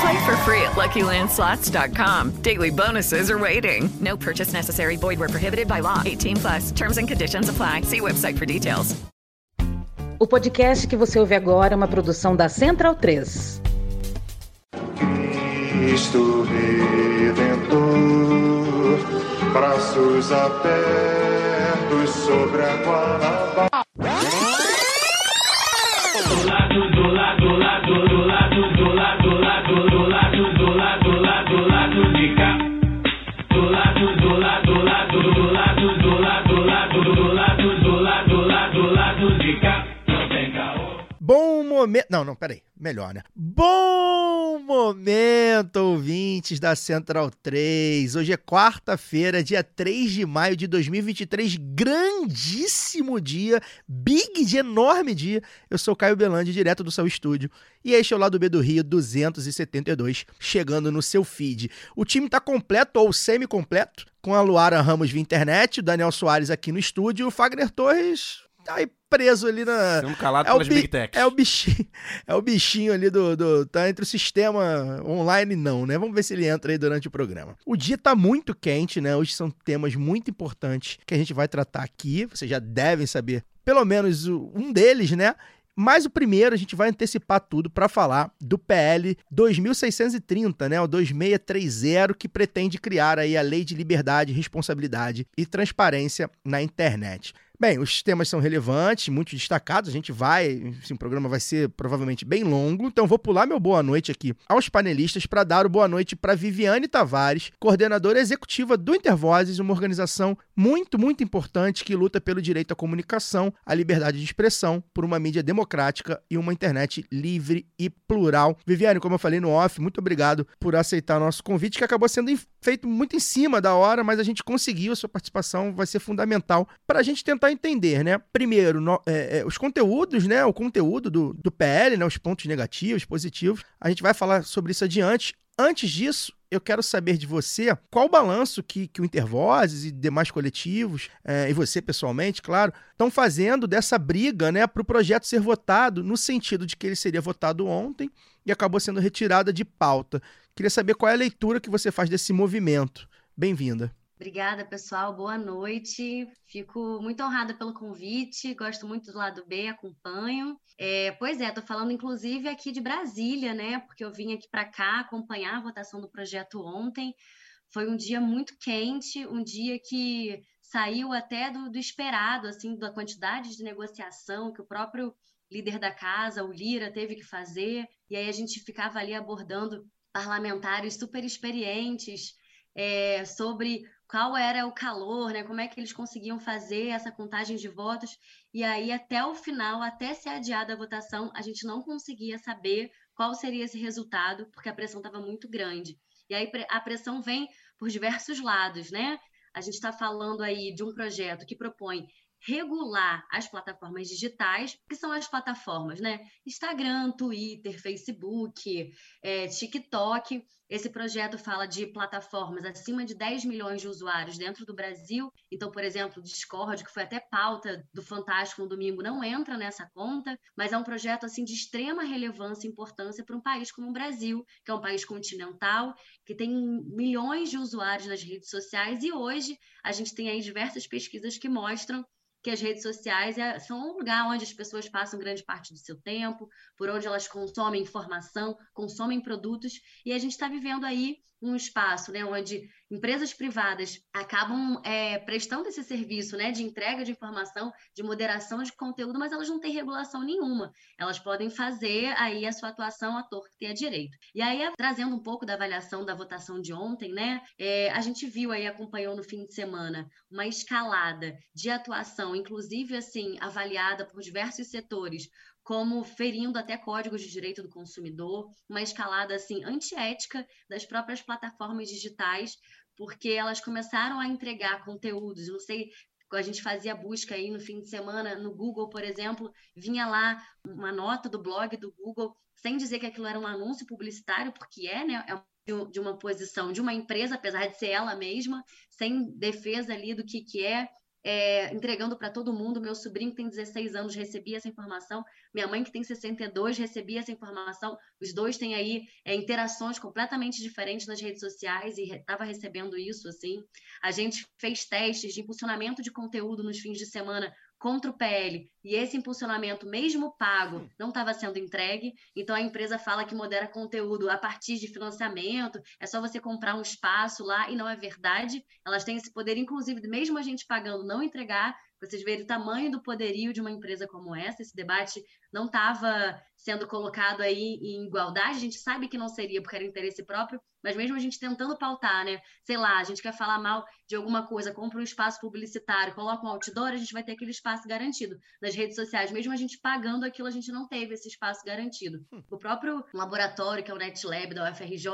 Play for free at LuckyLandSlots.com. Daily bonuses are waiting. No purchase necessary. Void where prohibited by law. 18 plus. Terms and conditions apply. See website for details. O podcast que você ouve agora é uma produção da Central 3. Cristo Redentor, braços abertos sobre a Guanabara. Do lado, do lado, do lado, do lado, do lado, do lado, do lado, do lado, do lado, do lado de cá. Momento. Não, não, peraí. Melhor, né? Bom momento, ouvintes da Central 3. Hoje é quarta-feira, dia 3 de maio de 2023. Grandíssimo dia, big de enorme dia. Eu sou Caio Belandi, direto do seu estúdio. E este é o lado B do Rio 272, chegando no seu feed. O time tá completo ou semi-completo, com a Luara Ramos via internet, o Daniel Soares aqui no estúdio e o Fagner Torres aí preso ali na. Sendo calado é o, pelas bi- Big Techs. é o bichinho, é o bichinho ali do, do- Tá entre o sistema online não, né? Vamos ver se ele entra aí durante o programa. O dia tá muito quente, né? Hoje são temas muito importantes que a gente vai tratar aqui. Vocês já devem saber, pelo menos um deles, né? Mas o primeiro a gente vai antecipar tudo para falar do PL 2630, né, o 2630, que pretende criar aí a Lei de Liberdade, Responsabilidade e Transparência na internet. Bem, os temas são relevantes, muito destacados. A gente vai, o programa vai ser provavelmente bem longo, então vou pular meu boa noite aqui aos panelistas para dar o boa noite para Viviane Tavares, coordenadora executiva do Intervozes, uma organização muito, muito importante que luta pelo direito à comunicação, à liberdade de expressão, por uma mídia democrática e uma internet livre e plural. Viviane, como eu falei no off, muito obrigado por aceitar nosso convite, que acabou sendo feito muito em cima da hora, mas a gente conseguiu, a sua participação vai ser fundamental para a gente tentar entender, né? Primeiro, no- é, é, os conteúdos, né? O conteúdo do, do PL, né? Os pontos negativos, positivos. A gente vai falar sobre isso adiante. Antes disso, eu quero saber de você qual o balanço que, que o Intervozes e demais coletivos, é, e você pessoalmente, claro, estão fazendo dessa briga né, para o projeto ser votado, no sentido de que ele seria votado ontem e acabou sendo retirada de pauta. Queria saber qual é a leitura que você faz desse movimento. Bem-vinda. Obrigada, pessoal. Boa noite. Fico muito honrada pelo convite. Gosto muito do lado B, acompanho. É, pois é, estou falando inclusive aqui de Brasília, né? Porque eu vim aqui para cá acompanhar a votação do projeto ontem. Foi um dia muito quente, um dia que saiu até do, do esperado, assim, da quantidade de negociação que o próprio líder da casa, o Lira, teve que fazer. E aí a gente ficava ali abordando parlamentares super experientes é, sobre qual era o calor, né? Como é que eles conseguiam fazer essa contagem de votos? E aí, até o final, até ser adiada a votação, a gente não conseguia saber qual seria esse resultado, porque a pressão estava muito grande. E aí a pressão vem por diversos lados, né? A gente está falando aí de um projeto que propõe regular as plataformas digitais, que são as plataformas, né? Instagram, Twitter, Facebook, é, TikTok. Esse projeto fala de plataformas acima de 10 milhões de usuários dentro do Brasil. Então, por exemplo, Discord, que foi até pauta do Fantástico no domingo, não entra nessa conta, mas é um projeto assim de extrema relevância e importância para um país como o Brasil, que é um país continental, que tem milhões de usuários nas redes sociais e hoje a gente tem aí diversas pesquisas que mostram que as redes sociais é, são um lugar onde as pessoas passam grande parte do seu tempo, por onde elas consomem informação, consomem produtos, e a gente está vivendo aí um espaço né, onde empresas privadas acabam é, prestando esse serviço né, de entrega de informação, de moderação de conteúdo, mas elas não têm regulação nenhuma. Elas podem fazer aí a sua atuação à torta e à direito. E aí, trazendo um pouco da avaliação da votação de ontem, né, é, a gente viu aí, acompanhou no fim de semana, uma escalada de atuação, inclusive assim, avaliada por diversos setores, como ferindo até códigos de direito do consumidor, uma escalada assim antiética das próprias plataformas digitais, porque elas começaram a entregar conteúdos, não sei, a gente fazia busca aí no fim de semana no Google, por exemplo, vinha lá uma nota do blog do Google, sem dizer que aquilo era um anúncio publicitário, porque é, né? É de uma posição de uma empresa, apesar de ser ela mesma, sem defesa ali do que, que é, é, entregando para todo mundo. Meu sobrinho que tem 16 anos recebia essa informação, minha mãe que tem 62 recebia essa informação. Os dois têm aí é, interações completamente diferentes nas redes sociais e estava re recebendo isso assim. A gente fez testes de impulsionamento de conteúdo nos fins de semana contra o PL e esse impulsionamento, mesmo pago, não estava sendo entregue. Então a empresa fala que modera conteúdo a partir de financiamento, é só você comprar um espaço lá e não é verdade. Elas têm esse poder, inclusive, mesmo a gente pagando, não entregar. Vocês verem o tamanho do poderio de uma empresa como essa. Esse debate não estava sendo colocado aí em igualdade. A gente sabe que não seria porque era interesse próprio, mas mesmo a gente tentando pautar, né? Sei lá, a gente quer falar mal de alguma coisa, compra um espaço publicitário, coloca um outdoor, a gente vai ter aquele espaço garantido. Nas redes sociais, mesmo a gente pagando aquilo, a gente não teve esse espaço garantido. Hum. O próprio laboratório, que é o NetLab da UFRJ,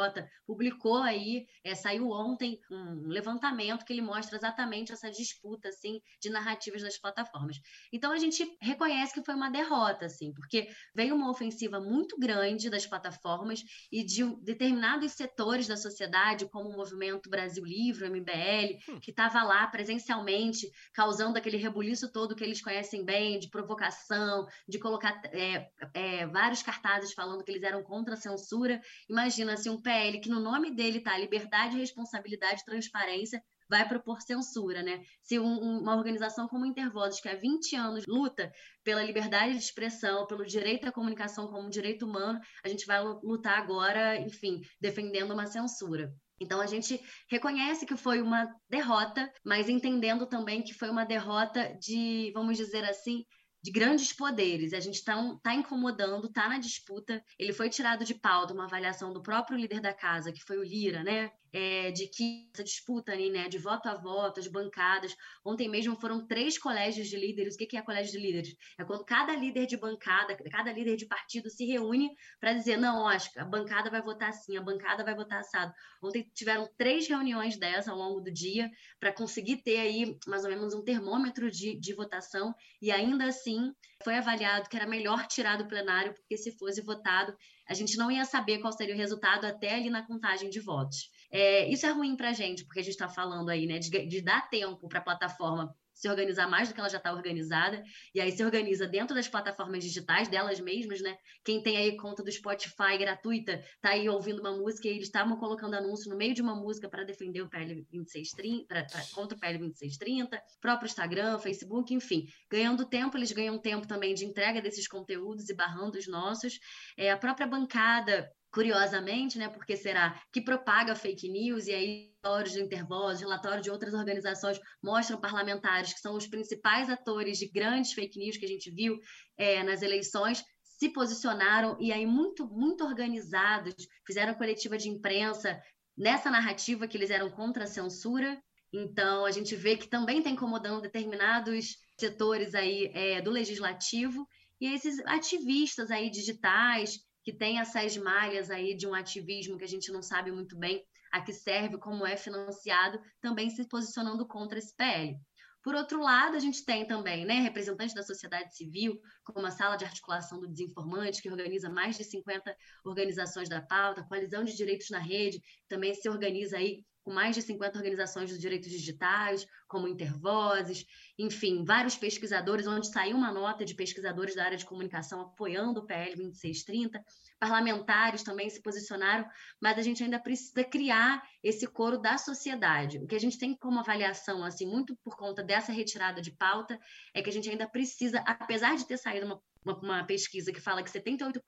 publicou aí, é, saiu ontem um levantamento que ele mostra exatamente essa disputa, assim, de narrativas nas plataformas. Então a gente reconhece que foi uma derrota, assim, porque veio uma ofensiva muito grande das plataformas e de determinados setores da sociedade, como o Movimento Brasil Livre, o MBL, hum. que estava lá presencialmente, causando aquele rebuliço todo que eles conhecem bem, de provocação, de colocar é, é, vários cartazes falando que eles eram contra a censura. Imagina se um PL que no nome dele está liberdade, responsabilidade, transparência, vai propor censura, né? Se um, uma organização como Intervozes, que há 20 anos luta pela liberdade de expressão, pelo direito à comunicação como um direito humano, a gente vai lutar agora, enfim, defendendo uma censura. Então a gente reconhece que foi uma derrota, mas entendendo também que foi uma derrota de, vamos dizer assim, de grandes poderes. A gente está tá incomodando, está na disputa. Ele foi tirado de pauta uma avaliação do próprio líder da casa, que foi o Lira, né? É, de que essa disputa ali, né, de voto a voto, as bancadas. Ontem mesmo foram três colégios de líderes. O que é colégio de líderes? É quando cada líder de bancada, cada líder de partido se reúne para dizer: não, ó, a bancada vai votar assim, a bancada vai votar assado. Ontem tiveram três reuniões dessa ao longo do dia para conseguir ter aí mais ou menos um termômetro de, de votação e ainda assim sim, foi avaliado que era melhor tirar do plenário, porque se fosse votado, a gente não ia saber qual seria o resultado até ali na contagem de votos. É, isso é ruim para a gente, porque a gente está falando aí, né, de, de dar tempo para a plataforma se organizar mais do que ela já está organizada, e aí se organiza dentro das plataformas digitais delas mesmas, né? Quem tem aí conta do Spotify gratuita, tá aí ouvindo uma música e eles estavam colocando anúncio no meio de uma música para defender o PL 2630, pra, pra, contra o PL 2630, próprio Instagram, Facebook, enfim, ganhando tempo, eles ganham tempo também de entrega desses conteúdos e barrando os nossos. É, a própria bancada curiosamente, né, porque será que propaga fake news e aí relatórios de intervozes, relatórios de outras organizações mostram parlamentares que são os principais atores de grandes fake news que a gente viu é, nas eleições se posicionaram e aí muito muito organizados fizeram coletiva de imprensa nessa narrativa que eles eram contra a censura. Então a gente vê que também está incomodando determinados setores aí é, do legislativo. E esses ativistas aí digitais que tem essas malhas aí de um ativismo que a gente não sabe muito bem a que serve, como é financiado, também se posicionando contra esse PL. Por outro lado, a gente tem também né, representantes da sociedade civil, como a Sala de Articulação do Desinformante, que organiza mais de 50 organizações da pauta, Coalizão de Direitos na Rede, também se organiza aí com mais de 50 organizações dos direitos digitais, como Intervozes, enfim, vários pesquisadores, onde saiu uma nota de pesquisadores da área de comunicação apoiando o PL 2630, parlamentares também se posicionaram, mas a gente ainda precisa criar esse coro da sociedade. O que a gente tem como avaliação, assim, muito por conta dessa retirada de pauta, é que a gente ainda precisa, apesar de ter saído uma uma, uma pesquisa que fala que 78%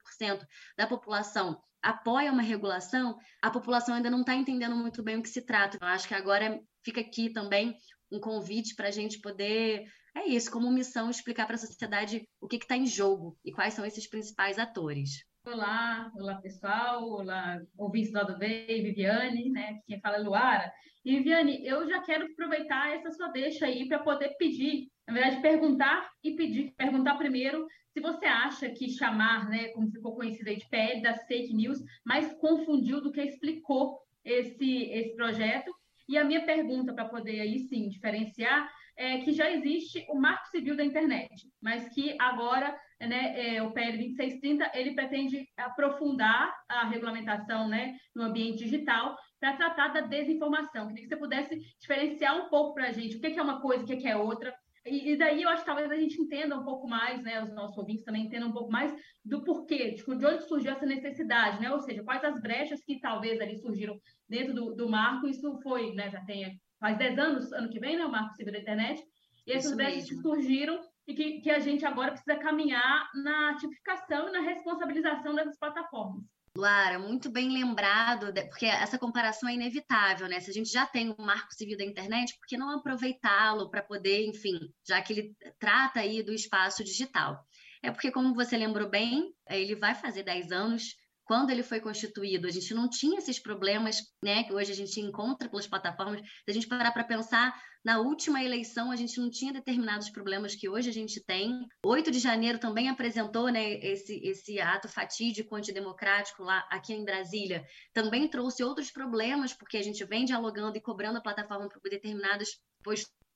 da população apoia uma regulação, a população ainda não está entendendo muito bem o que se trata. Eu acho que agora fica aqui também um convite para a gente poder, é isso, como missão, explicar para a sociedade o que está em jogo e quais são esses principais atores. Olá, olá pessoal, olá ouvintes do lado Viviane, né? Quem fala é Luara. E Viviane, eu já quero aproveitar essa sua deixa aí para poder pedir, na verdade, perguntar e pedir. Perguntar primeiro se você acha que chamar, né, como ficou conhecido aí de PL das fake news, mais confundiu do que explicou esse, esse projeto. E a minha pergunta para poder aí sim diferenciar é que já existe o Marco Civil da Internet, mas que agora né, é, o PL 2630 ele pretende aprofundar a regulamentação né, no ambiente digital para tratar da desinformação. Queria que você pudesse diferenciar um pouco para a gente o que é uma coisa, o que é outra. E, e, daí eu acho que talvez a gente entenda um pouco mais, né, os nossos ouvintes também entendam um pouco mais do porquê, tipo, de onde surgiu essa necessidade, né? Ou seja, quais as brechas que talvez ali surgiram dentro do, do marco. Isso foi, né, já tem faz 10 anos, ano que vem, né, o Marco Civil da Internet, e essas brechas que surgiram e que, que a gente agora precisa caminhar na tipificação e na responsabilização dessas plataformas. Luara, muito bem lembrado, porque essa comparação é inevitável, né? Se a gente já tem um marco civil da internet, por que não aproveitá-lo para poder, enfim, já que ele trata aí do espaço digital? É porque, como você lembrou bem, ele vai fazer 10 anos quando ele foi constituído, a gente não tinha esses problemas, né, que hoje a gente encontra pelas plataformas. Se a gente parar para pensar, na última eleição a gente não tinha determinados problemas que hoje a gente tem. 8 de janeiro também apresentou, né, esse, esse ato fatídico antidemocrático lá aqui em Brasília. Também trouxe outros problemas, porque a gente vem dialogando e cobrando a plataforma por determinadas posturas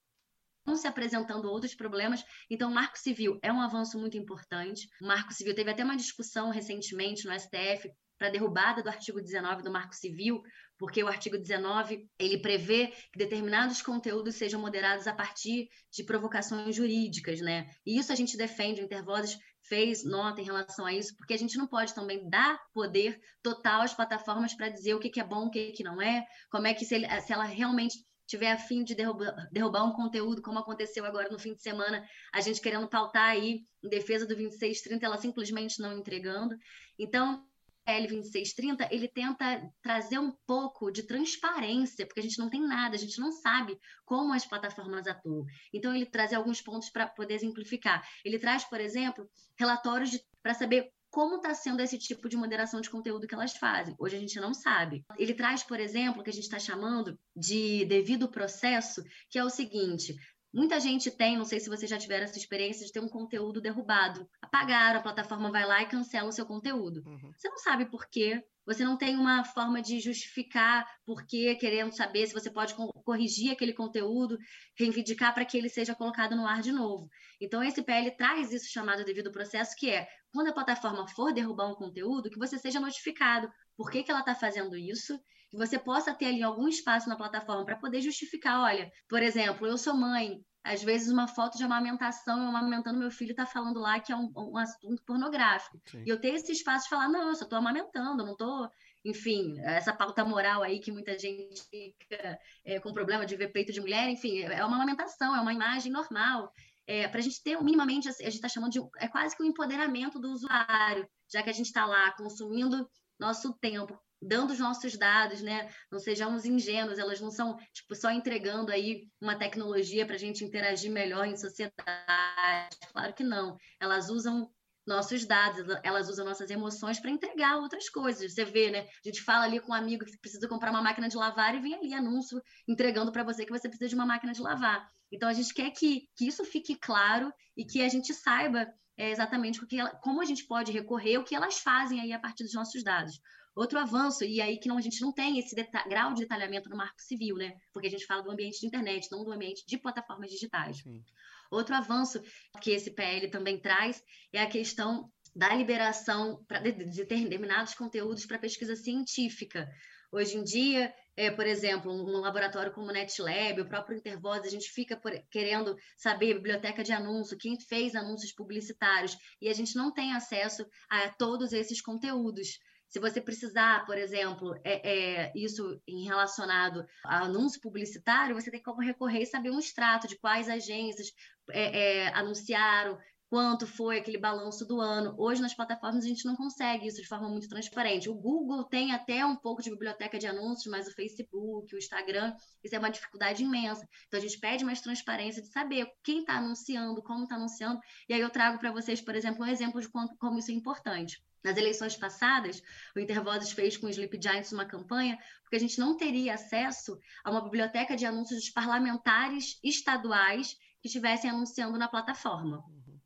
se apresentando outros problemas. Então, o Marco Civil é um avanço muito importante. O Marco Civil teve até uma discussão recentemente no STF para a derrubada do artigo 19 do Marco Civil, porque o artigo 19 ele prevê que determinados conteúdos sejam moderados a partir de provocações jurídicas, né? E isso a gente defende, o Intervozes fez nota em relação a isso, porque a gente não pode também dar poder total às plataformas para dizer o que, é bom, o que, que não é, como é que se, ele, se ela realmente tiver a fim de derrubar, derrubar um conteúdo, como aconteceu agora no fim de semana, a gente querendo pautar aí em defesa do 2630, ela simplesmente não entregando. Então, L2630, ele tenta trazer um pouco de transparência, porque a gente não tem nada, a gente não sabe como as plataformas atuam. Então, ele traz alguns pontos para poder exemplificar. Ele traz, por exemplo, relatórios para saber como está sendo esse tipo de moderação de conteúdo que elas fazem. Hoje a gente não sabe. Ele traz, por exemplo, o que a gente está chamando de devido processo, que é o seguinte: Muita gente tem, não sei se você já tiveram essa experiência de ter um conteúdo derrubado. Apagaram, a plataforma vai lá e cancela o seu conteúdo. Uhum. Você não sabe por quê, você não tem uma forma de justificar por quê, querendo saber se você pode corrigir aquele conteúdo, reivindicar para que ele seja colocado no ar de novo. Então, esse PL traz isso chamado devido processo, que é quando a plataforma for derrubar um conteúdo, que você seja notificado por que, que ela está fazendo isso, que você possa ter ali algum espaço na plataforma para poder justificar. Olha, por exemplo, eu sou mãe, às vezes uma foto de amamentação, eu amamentando meu filho, está falando lá que é um, um assunto pornográfico. Sim. E eu tenho esse espaço de falar, não, eu só estou amamentando, não estou enfim, essa pauta moral aí que muita gente fica é, com problema de ver peito de mulher, enfim, é uma amamentação, é uma imagem normal. É, para a gente ter minimamente, a gente está chamando de, é quase que o um empoderamento do usuário, já que a gente está lá consumindo nosso tempo, dando os nossos dados, né? Não sejamos ingênuos, elas não são tipo só entregando aí uma tecnologia para a gente interagir melhor em sociedade. Claro que não. Elas usam nossos dados, elas usam nossas emoções para entregar outras coisas. Você vê, né? A gente fala ali com um amigo que precisa comprar uma máquina de lavar e vem ali anúncio entregando para você que você precisa de uma máquina de lavar. Então a gente quer que, que isso fique claro e que a gente saiba é, exatamente o que ela, como a gente pode recorrer, o que elas fazem aí a partir dos nossos dados. Outro avanço, e aí que não, a gente não tem esse grau de detalhamento no marco civil, né? Porque a gente fala do ambiente de internet, não do ambiente de plataformas digitais. Sim. Outro avanço que esse PL também traz é a questão da liberação de determinados conteúdos para pesquisa científica. Hoje em dia, é, por exemplo, um laboratório como o NetLab, o próprio Intervoz, a gente fica por, querendo saber biblioteca de anúncio, quem fez anúncios publicitários, e a gente não tem acesso a todos esses conteúdos. Se você precisar, por exemplo, é, é, isso em relacionado a anúncio publicitário, você tem como recorrer e saber um extrato de quais agências é, é anunciaram, quanto foi aquele balanço do ano. Hoje, nas plataformas, a gente não consegue isso de forma muito transparente. O Google tem até um pouco de biblioteca de anúncios, mas o Facebook, o Instagram, isso é uma dificuldade imensa. Então, a gente pede mais transparência de saber quem está anunciando, como está anunciando. E aí eu trago para vocês, por exemplo, um exemplo de como isso é importante. Nas eleições passadas, o Intervozes fez com o Sleep Giants uma campanha, porque a gente não teria acesso a uma biblioteca de anúncios dos parlamentares estaduais que estivessem anunciando na plataforma.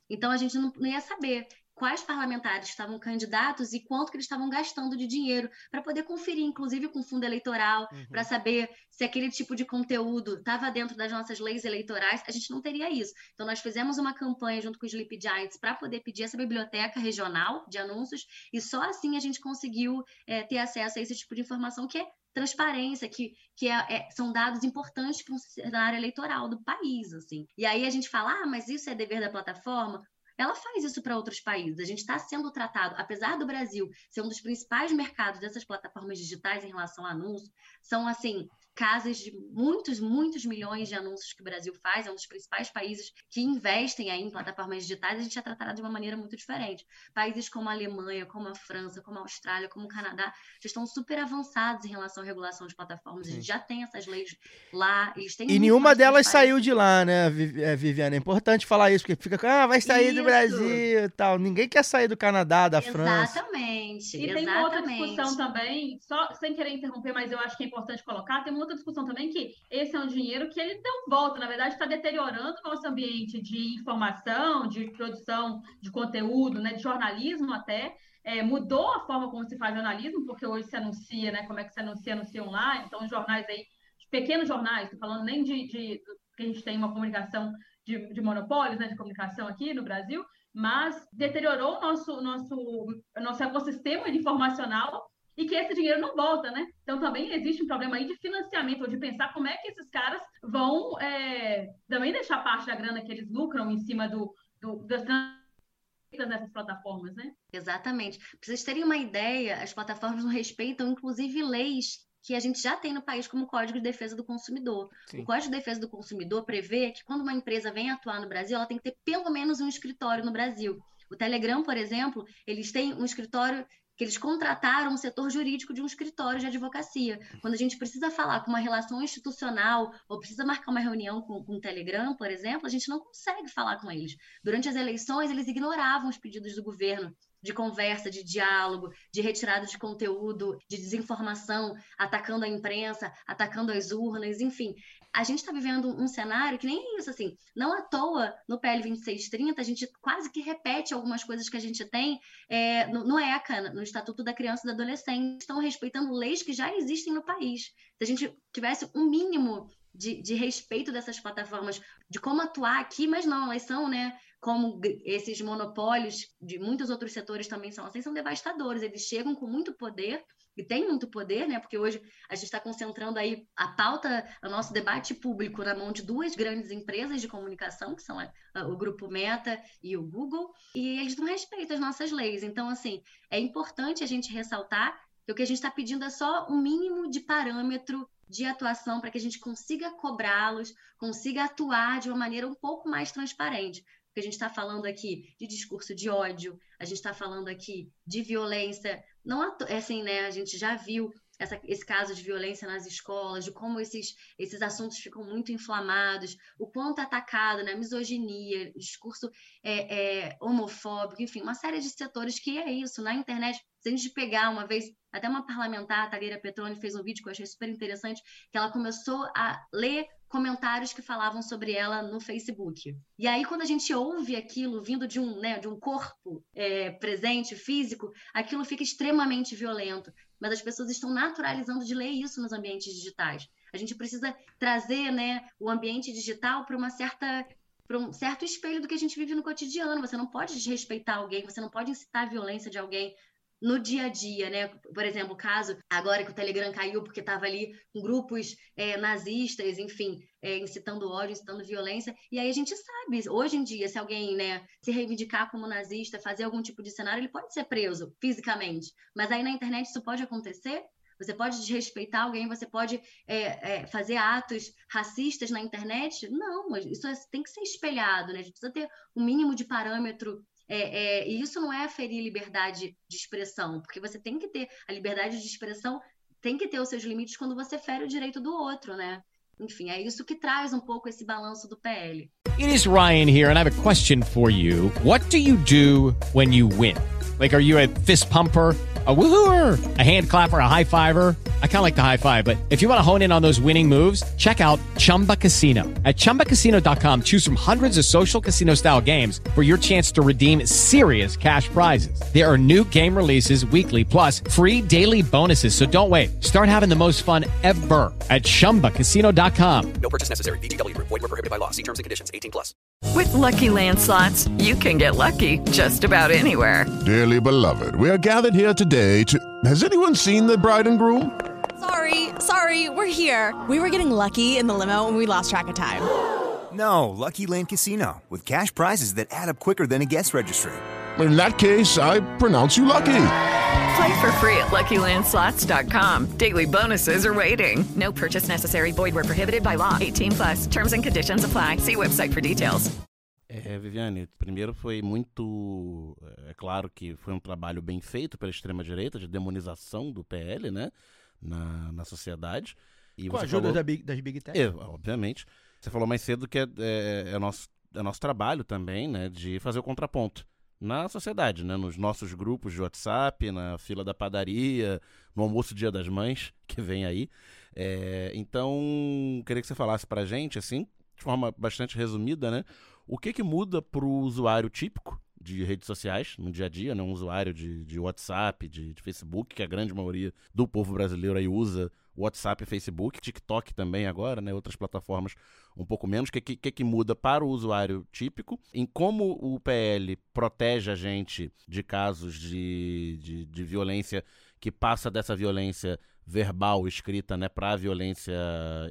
Então a gente não, não ia saber quais parlamentares estavam candidatos e quanto que eles estavam gastando de dinheiro para poder conferir, inclusive com fundo eleitoral, uhum. para saber se aquele tipo de conteúdo estava dentro das nossas leis eleitorais, a gente não teria isso. Então nós fizemos uma campanha junto com os Sleep Giants para poder pedir essa biblioteca regional de anúncios e só assim a gente conseguiu é, ter acesso a esse tipo de informação que é transparência, que, que é, é, são dados importantes para um cenário eleitoral do país, assim. E aí a gente fala, ah, mas isso é dever da plataforma? Ela faz isso para outros países. A gente está sendo tratado, apesar do Brasil ser um dos principais mercados dessas plataformas digitais em relação a anúncio, são assim casas de muitos, muitos milhões de anúncios que o Brasil faz, é um dos principais países que investem aí em plataformas digitais, a gente é tratado de uma maneira muito diferente. Países como a Alemanha, como a França, como a Austrália, como o Canadá, já estão super avançados em relação à regulação de plataformas, Sim. a gente já tem essas leis lá, eles têm E nenhuma delas saiu de lá, né, é, Viviane? É importante falar isso, porque fica, ah, vai sair isso. do Brasil e tal. Ninguém quer sair do Canadá, da exatamente, França. Exatamente. E tem uma outra discussão também, só sem querer interromper, mas eu acho que é importante colocar, tem uma outra discussão também que esse é um dinheiro que ele não volta, na verdade, está deteriorando o nosso ambiente de informação, de produção de conteúdo, né, de jornalismo até. É, mudou a forma como se faz jornalismo, porque hoje se anuncia, né? Como é que se anuncia, anuncia online. Então, os jornais aí, pequenos jornais, estou falando nem de, de, que a gente tem uma comunicação de, de monopólios, né, de comunicação aqui no Brasil, mas deteriorou o nosso, nosso, nosso ecossistema informacional e que esse dinheiro não volta, né? Então também existe um problema aí de financiamento, ou de pensar como é que esses caras vão é, também deixar parte da grana que eles lucram em cima do, do das nessas plataformas, né? Exatamente. Para vocês terem uma ideia, as plataformas não respeitam, inclusive, leis que a gente já tem no país como Código de Defesa do Consumidor. Sim. O Código de Defesa do Consumidor prevê que quando uma empresa vem atuar no Brasil, ela tem que ter pelo menos um escritório no Brasil. O Telegram, por exemplo, eles têm um escritório que eles contrataram o setor jurídico de um escritório de advocacia. Quando a gente precisa falar com uma relação institucional ou precisa marcar uma reunião com, com o Telegram, por exemplo, a gente não consegue falar com eles. Durante as eleições, eles ignoravam os pedidos do governo de conversa, de diálogo, de retirada de conteúdo, de desinformação, atacando a imprensa, atacando as urnas, enfim a gente está vivendo um cenário que nem isso, assim, não à toa no PL 2630 a gente quase que repete algumas coisas que a gente tem é, no, no, ECA, no Estatuto da Criança e do Adolescente, estão respeitando leis que já existem no país. Se a gente tivesse um mínimo de, de respeito dessas plataformas, de como atuar aqui, mas não, elas são, né, como esses monopólios de muitos outros setores também são assim, são devastadores, eles chegam com muito poder e tem muito poder, né? Porque hoje a gente está concentrando aí a pauta, o nosso debate público na mão de duas grandes empresas de comunicação, que são a, a, o Grupo Meta e o Google, e eles não respeitam as nossas leis. Então, assim, é importante a gente ressaltar que o que a gente está pedindo é só um mínimo de parâmetro de atuação para que a gente consiga cobrá-los, consiga atuar de uma maneira um pouco mais transparente porque a gente está falando aqui de discurso de ódio, a gente está falando aqui de violência. Não é assim, né? A gente já viu essa, esse caso de violência nas escolas, de como esses, esses assuntos ficam muito inflamados, o quanto é atacado, né? Misoginia, discurso é, é, homofóbico, enfim, uma série de setores que é isso. Na internet, se a gente pegar uma vez, até uma parlamentar, a Tagueira Petroni, fez um vídeo que eu achei super interessante, que ela começou a ler comentários que falavam sobre ela no Facebook. E aí, quando a gente ouve aquilo vindo de um, né, de um corpo é, presente, físico, aquilo fica extremamente violento. Mas as pessoas estão naturalizando de ler isso nos ambientes digitais. A gente precisa trazer né, o ambiente digital para uma certa para um certo espelho do que a gente vive no cotidiano. Você não pode desrespeitar alguém, você não pode incitar a violência de alguém, no dia a dia, né? Por exemplo, o caso agora que o Telegram caiu porque estava ali com grupos é, nazistas, enfim, é, incitando ódio, incitando violência. E aí a gente sabe, hoje em dia, se alguém né, se reivindicar como nazista, fazer algum tipo de cenário, ele pode ser preso fisicamente. Mas aí na internet isso pode acontecer Você pode desrespeitar alguém, você pode é, é, fazer atos racistas na internet? Não, isso é, tem que ser espelhado, né? A gente precisa ter um mínimo de parâmetro é, é, e isso não é ferir liberdade de expressão, porque você tem que ter a liberdade de expressão, tem que ter os seus limites quando você fere o direito do outro, né? Enfim, é isso que traz um pouco esse balanço do PL. It is Ryan here, and I have a question for you. What do you do when you win? Like, are you a fist pumper? a woohooer, a hand clapper, a high fiver. I kind of like the high five, but if you want to hone in on those winning moves, check out Chumba Casino. At ChumbaCasino.com, choose from hundreds of social casino style games for your chance to redeem serious cash prizes. There are new game releases weekly, plus free daily bonuses. So don't wait. Start having the most fun ever at ChumbaCasino.com. No purchase necessary. VGW. Void were prohibited by law. See terms and conditions. 18 plus. With Lucky Land slots, you can get lucky just about anywhere. Dearly beloved, we are gathered here today to. Has anyone seen the bride and groom? Sorry, sorry, we're here. We were getting lucky in the limo and we lost track of time. No, Lucky Land Casino, with cash prizes that add up quicker than a guest registry. In that case, I pronounce you lucky. Play for free at LuckyLandSlots.com. Daily bonuses are waiting. No purchase necessary. Void where prohibited by law. 18 plus. Terms and conditions apply. See website for details. É, Viviane, primeiro foi muito. É claro que foi um trabalho bem feito pela extrema-direita, de demonização do PL, né? Na, na sociedade. E Com a ajuda falou... da Big, das Big Tech. É, obviamente. Você falou mais cedo que é, é, é, nosso, é nosso trabalho também, né? De fazer o contraponto na sociedade, né? Nos nossos grupos de WhatsApp, na fila da padaria, no almoço Dia das Mães, que vem aí. É, então, queria que você falasse pra gente, assim, de forma bastante resumida, né? O que que muda pro usuário típico de redes sociais no dia a dia, né? Um usuário de, de WhatsApp, de, de Facebook, que a grande maioria do povo brasileiro aí usa WhatsApp e Facebook, TikTok também agora, né? Outras plataformas um pouco menos. O que, que, que muda para o usuário típico? Em como o PL protege a gente de casos de, de, de violência que passa dessa violência verbal escrita né, para a violência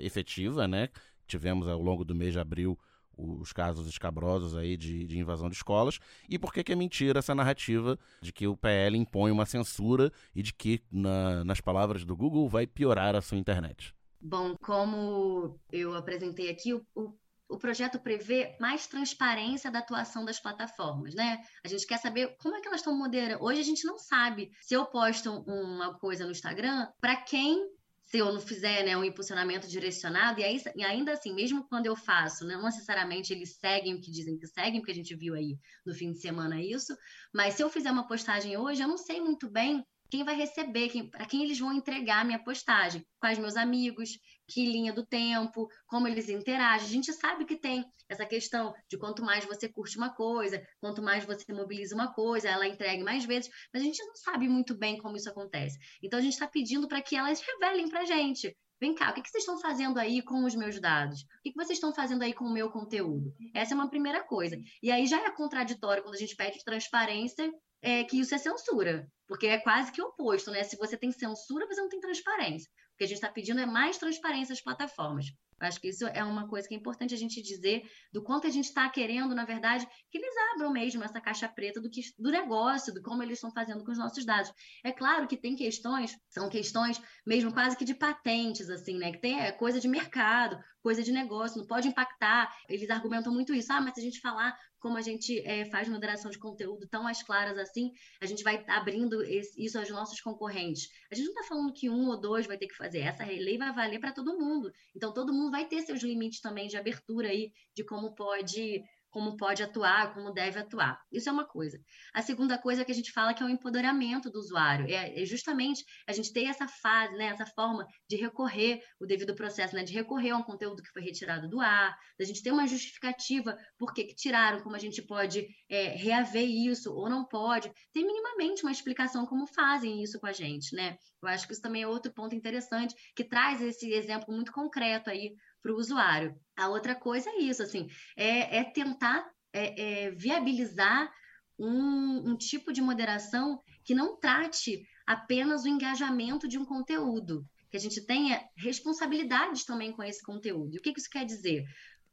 efetiva, né? Tivemos ao longo do mês de abril os casos escabrosos aí de, de, invasão de escolas e por que, que é mentira essa narrativa de que o PL impõe uma censura e de que, na, nas palavras do Google, vai piorar a sua internet. Bom, como eu apresentei aqui, o, o, o projeto prevê mais transparência da atuação das plataformas, né? A gente quer saber como é que elas estão moderando. Hoje a gente não sabe se eu posto uma coisa no Instagram, para quem se eu não fizer né, um impulsionamento direcionado, e, aí, e ainda assim, mesmo quando eu faço, não necessariamente eles seguem o que dizem que seguem, porque a gente viu aí no fim de semana isso, mas se eu fizer uma postagem hoje, eu não sei muito bem quem vai receber, quem, para quem eles vão entregar a minha postagem, quais meus amigos, que linha do tempo, como eles interagem. A gente sabe que tem essa questão de quanto mais você curte uma coisa, quanto mais você mobiliza uma coisa, ela entregue mais vezes, mas a gente não sabe muito bem como isso acontece. Então a gente está pedindo para que elas revelem para a gente. Vem cá, o que, vocês estão fazendo aí com os meus dados? O que vocês estão fazendo aí com o meu conteúdo? Essa é uma primeira coisa. E aí já é contraditório quando a gente pede transparência é, que isso é censura, porque é quase que oposto, né? Se você tem censura, você não tem transparência. O que a gente está pedindo é mais transparência às plataformas. Acho que isso é uma coisa que é importante a gente dizer do quanto a gente está querendo, na verdade, que eles abram mesmo essa caixa preta do, que, do negócio, do como eles estão fazendo com os nossos dados. É claro que tem questões, são questões mesmo quase que de patentes, assim, né? Que tem é, coisa de mercado, coisa de negócio, não pode impactar. Eles argumentam muito isso. Ah, mas se a gente falar como a gente é, faz moderação de conteúdo tão mais claras assim, a gente vai abrindo esse, isso aos nossos concorrentes. A gente não está falando que um ou dois vai ter que fazer, essa lei vai valer para todo mundo. Então, todo mundo vai ter seus limites também de abertura aí, de como pode como pode atuar, como deve atuar. Isso é uma coisa. A segunda coisa que a gente fala que é o empoderamento do usuário, é, é justamente a gente ter essa fase, né, essa forma de recorrer o devido processo, né, de recorrer a um conteúdo que foi retirado do ar, da gente ter uma justificativa por que, que tiraram, como a gente pode é, reaver isso ou não pode, tem minimamente uma explicação como fazem isso com a gente, né? Eu acho que isso também é outro ponto interessante que traz esse exemplo muito concreto aí para o usuário. A outra coisa é isso, assim, é, é tentar é, é viabilizar um, um tipo de moderação que não trate apenas o engajamento de um conteúdo, que a gente tenha responsabilidades também com esse conteúdo. E o que, que isso quer dizer?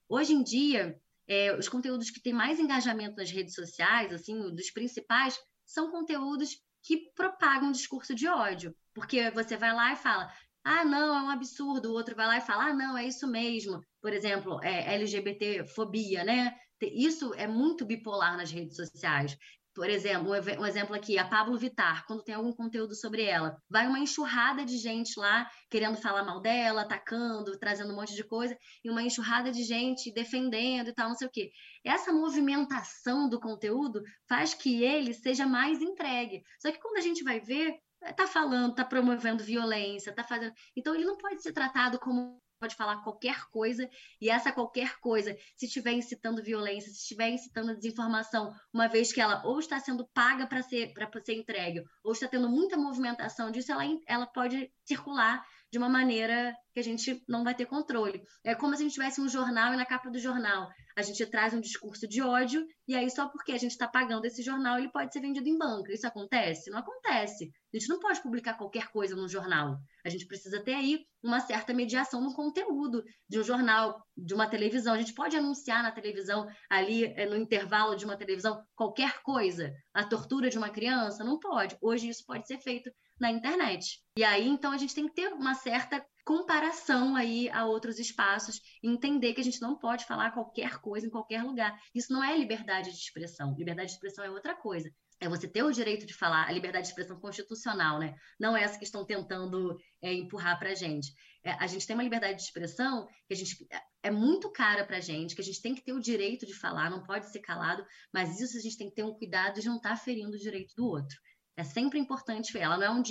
Hoje em dia, é, os conteúdos que têm mais engajamento nas redes sociais, assim, dos principais, são conteúdos que propagam discurso de ódio. Porque você vai lá e fala, ah, não, é um absurdo. O outro vai lá e fala, ah, não, é isso mesmo. Por exemplo, é LGBT-fobia, né? Isso é muito bipolar nas redes sociais. Por exemplo, um exemplo aqui, a Pablo Vitar, quando tem algum conteúdo sobre ela, vai uma enxurrada de gente lá querendo falar mal dela, atacando, trazendo um monte de coisa, e uma enxurrada de gente defendendo e tal, não sei o quê. Essa movimentação do conteúdo faz que ele seja mais entregue. Só que quando a gente vai ver, tá falando, tá promovendo violência, tá fazendo. Então ele não pode ser tratado como pode falar qualquer coisa, e essa qualquer coisa, se estiver incitando violência, se estiver incitando desinformação, uma vez que ela ou está sendo paga para ser, ser entregue, ou está tendo muita movimentação disso, ela, ela pode circular de uma maneira que a gente não vai ter controle. É como se a gente tivesse um jornal e na capa do jornal a gente traz um discurso de ódio e aí só porque a gente está pagando esse jornal ele pode ser vendido em banca. Isso acontece? Não acontece. A gente não pode publicar qualquer coisa no jornal. A gente precisa ter aí uma certa mediação no conteúdo de um jornal, de uma televisão. A gente pode anunciar na televisão, ali eh, no intervalo de uma televisão, qualquer coisa. A tortura de uma criança? Não pode. Hoje isso pode ser feito na internet. E aí, então, a gente tem que ter uma certa comparação aí a outros espaços e entender que a gente não pode falar qualquer coisa em qualquer lugar. Isso não é liberdade de expressão. Liberdade de expressão é outra coisa. É você ter o direito de falar, a liberdade de expressão constitucional, né? Não é essa que estão tentando é, empurrar para a gente. É, a gente tem uma liberdade de expressão que a gente é, é muito cara para a gente, que a gente tem que ter o direito de falar, não pode ser calado, mas isso a gente tem que ter um cuidado de não estar tá ferindo o direito do outro. É sempre importante ver. Ela não é um,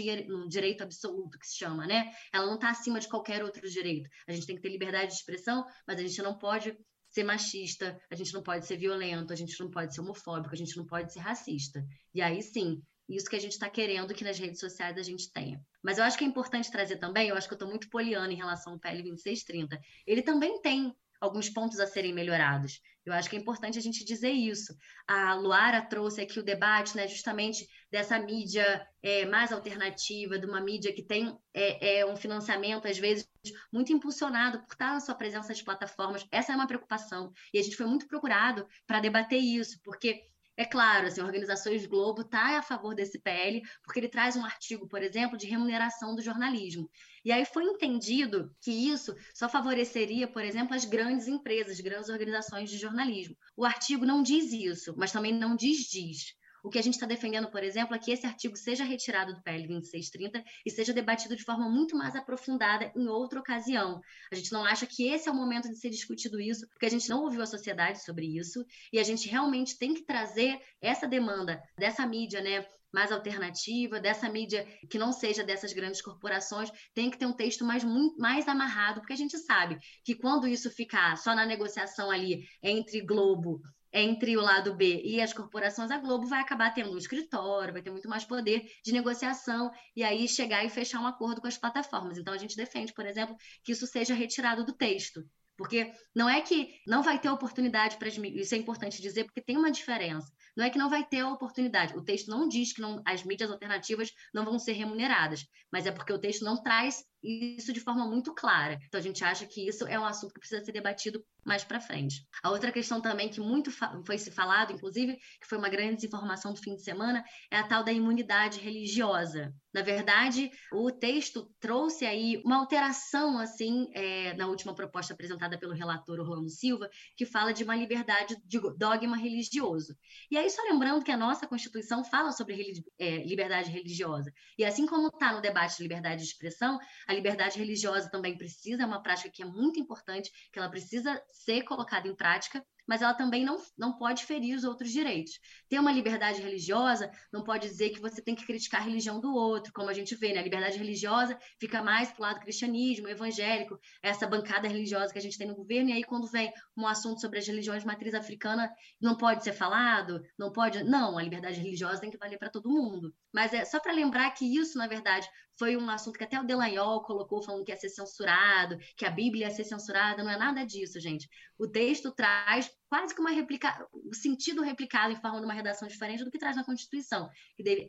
um direito absoluto que se chama, né? Ela não está acima de qualquer outro direito. A gente tem que ter liberdade de expressão, mas a gente não pode ser machista, a gente não pode ser violento, a gente não pode ser homofóbico, a gente não pode ser racista. E aí sim, isso que a gente está querendo que nas redes sociais a gente tenha. Mas eu acho que é importante trazer também, eu acho que eu estou muito poliana em relação ao PL 2630. Ele também tem alguns pontos a serem melhorados. Eu acho que é importante a gente dizer isso. A Luara trouxe aqui o debate, né, justamente dessa mídia é, mais alternativa, de uma mídia que tem é, é, um financiamento, às vezes, muito impulsionado por estar na sua presença de plataformas. Essa é uma preocupação. E a gente foi muito procurado para debater isso, porque é claro, assim, Organizações Globo está a favor desse PL, porque ele traz um artigo, por exemplo, de remuneração do jornalismo. E aí foi entendido que isso só favoreceria, por exemplo, as grandes empresas, grandes organizações de jornalismo. O artigo não diz isso, mas também não diz diz. O que a gente está defendendo, por exemplo, é que esse artigo seja retirado do PL 2630 e seja debatido de forma muito mais aprofundada em outra ocasião. A gente não acha que esse é o momento de ser discutido isso, porque a gente não ouviu a sociedade sobre isso e a gente realmente tem que trazer essa demanda dessa mídia, né? mais alternativa, dessa mídia que não seja dessas grandes corporações, tem que ter um texto mais, mais amarrado, porque a gente sabe que quando isso ficar só na negociação ali entre Globo entre o lado B e as corporações, a Globo vai acabar tendo um escritório, vai ter muito mais poder de negociação e aí chegar e fechar um acordo com as plataformas. Então, a gente defende, por exemplo, que isso seja retirado do texto. Porque não é que não vai ter oportunidade para as mídias, isso é importante dizer, porque tem uma diferença. Não é que não vai ter oportunidade. O texto não diz que não, as mídias alternativas não vão ser remuneradas, mas é porque o texto não traz isso de forma muito clara. Então a gente acha que isso é um assunto que precisa ser debatido mais para frente. A outra questão também que muito foi se falado, inclusive, que foi uma grande desinformação do fim de semana, é a tal da imunidade religiosa. Na verdade, o texto trouxe aí uma alteração assim é, na última proposta apresentada pelo relator Orlando Silva, que fala de uma liberdade de dogma religioso. E aí só lembrando que a nossa Constituição fala sobre é, liberdade religiosa. E assim como está no debate de liberdade de expressão, a liberdade religiosa também precisa, é uma prática que é muito importante, que ela precisa ser colocada em prática, mas ela também não, não pode ferir os outros direitos. Ter uma liberdade religiosa não pode dizer que você tem que criticar a religião do outro, como a gente vê, né? A liberdade religiosa fica mais para o lado cristianismo, evangélico, essa bancada religiosa que a gente tem no governo, e aí quando vem um assunto sobre as religiões de matriz africana, não pode ser falado, não pode. Não, a liberdade religiosa tem que valer para todo mundo. Mas é só para lembrar que isso, na verdade, foi um assunto que até o Delanhol colocou, falando que ia ser censurado, que a Bíblia ia ser censurada, não é nada disso, gente. O texto traz quase que uma replica, o sentido replicado em forma de uma redação diferente do que traz na Constituição,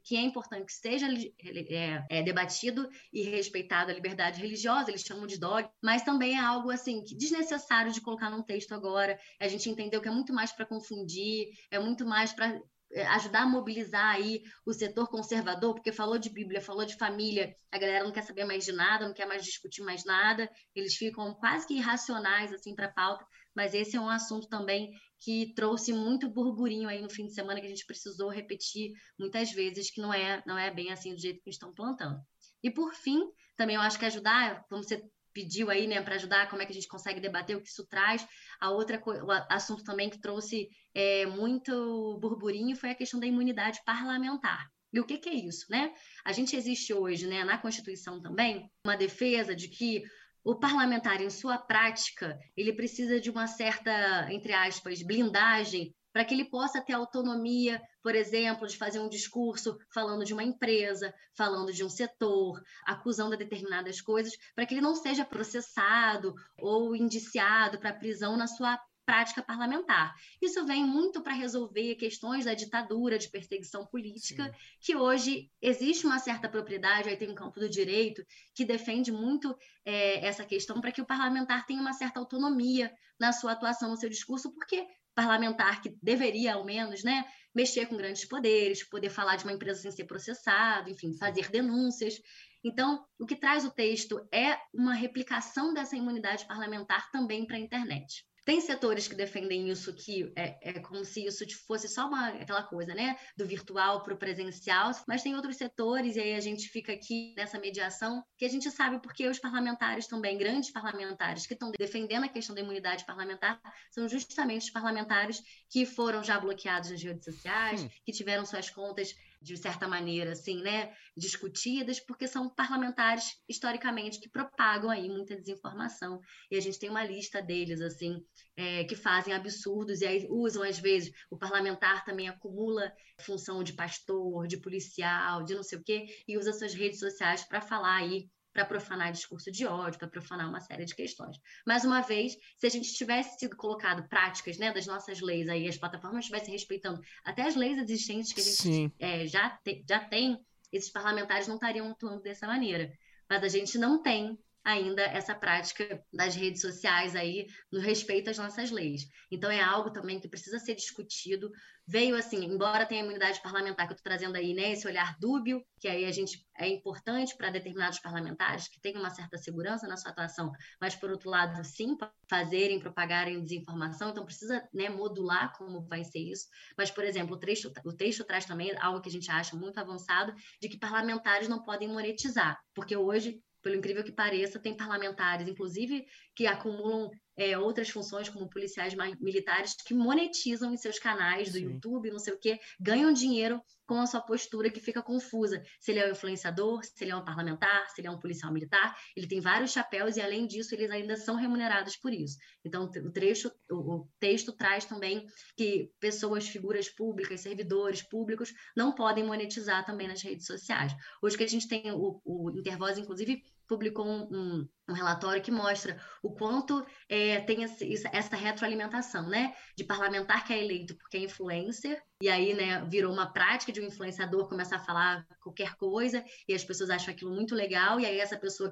que, é importante que seja é, é, debatido e respeitado a liberdade religiosa, eles chamam de dog, mas também é algo assim que desnecessário de colocar num texto agora. A gente entendeu que é muito mais para confundir, é muito mais para ajudar a mobilizar aí o setor conservador, porque falou de Bíblia, falou de família, a galera não quer saber mais de nada, não quer mais discutir mais nada, eles ficam quase que irracionais assim para a pauta, mas esse é um assunto também que trouxe muito burburinho aí no fim de semana que a gente precisou repetir muitas vezes que não é não é bem assim do jeito que estão plantando. E por fim, também eu acho que ajudar, como você pediu aí, né, para ajudar como é que a gente consegue debater o que isso traz. A outra o assunto também que trouxe é, muito burburinho foi a questão da imunidade parlamentar. E o que, que é isso, né? A gente existe hoje, né, na Constituição também, uma defesa de que o parlamentar, em sua prática, ele precisa de uma certa, entre aspas, blindagem para que ele possa ter autonomia, por exemplo, de fazer um discurso falando de uma empresa, falando de um setor, acusando determinadas coisas, para que ele não seja processado ou indiciado para prisão na sua prática parlamentar. Isso vem muito para resolver questões da ditadura, de perseguição política, Sim. que hoje existe uma certa propriedade, aí tem um campo do direito que defende muito é, essa questão para que o parlamentar tenha uma certa autonomia na sua atuação, no seu discurso, porque parlamentar que deveria, ao menos, né, mexer com grandes poderes, poder falar de uma empresa sem ser processado, enfim, fazer denúncias. Então, o que traz o texto é uma replicação dessa imunidade parlamentar também para a internet. Tem setores que defendem isso que é, é como se isso fosse só uma, aquela coisa, né? Do virtual para o presencial, mas tem outros setores, e aí a gente fica aqui nessa mediação, que a gente sabe porque os parlamentares também, grandes parlamentares, que estão defendendo a questão da imunidade parlamentar, são justamente os parlamentares que foram já bloqueados nas redes sociais, hum. que tiveram suas contas de certa maneira, assim, né, discutidas, porque são parlamentares, historicamente, que propagam aí muita desinformação. E a gente tem uma lista deles, assim, é, que fazem absurdos e aí usam, às vezes, o parlamentar também acumula função de pastor, de policial, de não sei o quê, e usa suas redes sociais para falar aí para profanar discurso de ódio, para profanar uma série de questões. Mais uma vez, se a gente tivesse sido colocado práticas né, das nossas leis aí, as plataformas estivessem respeitando até as leis existentes que a gente é, já, te, já tem, esses parlamentares não estariam atuando dessa maneira. Mas a gente não tem ainda essa prática das redes sociais aí no respeito às nossas leis. Então é algo também que precisa ser discutido. Veio assim, embora tenha imunidade parlamentar que eu estou trazendo aí, né, esse olhar dúbio, que aí a gente é importante para determinados parlamentares que tenham uma certa segurança na sua atuação, mas por outro lado, sim, fazerem, propagarem desinformação, então precisa, né, modular como vai ser isso. Mas, por exemplo, o texto, o texto traz também algo que a gente acha muito avançado, de que parlamentares não podem monetizar, porque hoje pelo incrível que pareça, tem parlamentares, inclusive, que acumulam é, outras funções, como policiais militares, que monetizam em seus canais do Sim. YouTube, não sei o quê, ganham dinheiro com a sua postura que fica confusa. Se ele é um influenciador, se ele é um parlamentar, se ele é um policial militar, ele tem vários chapéus e, além disso, eles ainda são remunerados por isso. Então, o, trecho, o texto traz também que pessoas, figuras públicas, servidores públicos, não podem monetizar também nas redes sociais. Hoje que a gente tem o, o Intervoz, inclusive, publicou um, um, um, relatório que mostra o quanto é, tem esse, essa retroalimentação, né? De parlamentar que é eleito porque é influencer, e aí, né, virou uma prática de um influenciador começar a falar qualquer coisa, e as pessoas acham aquilo muito legal, e aí essa pessoa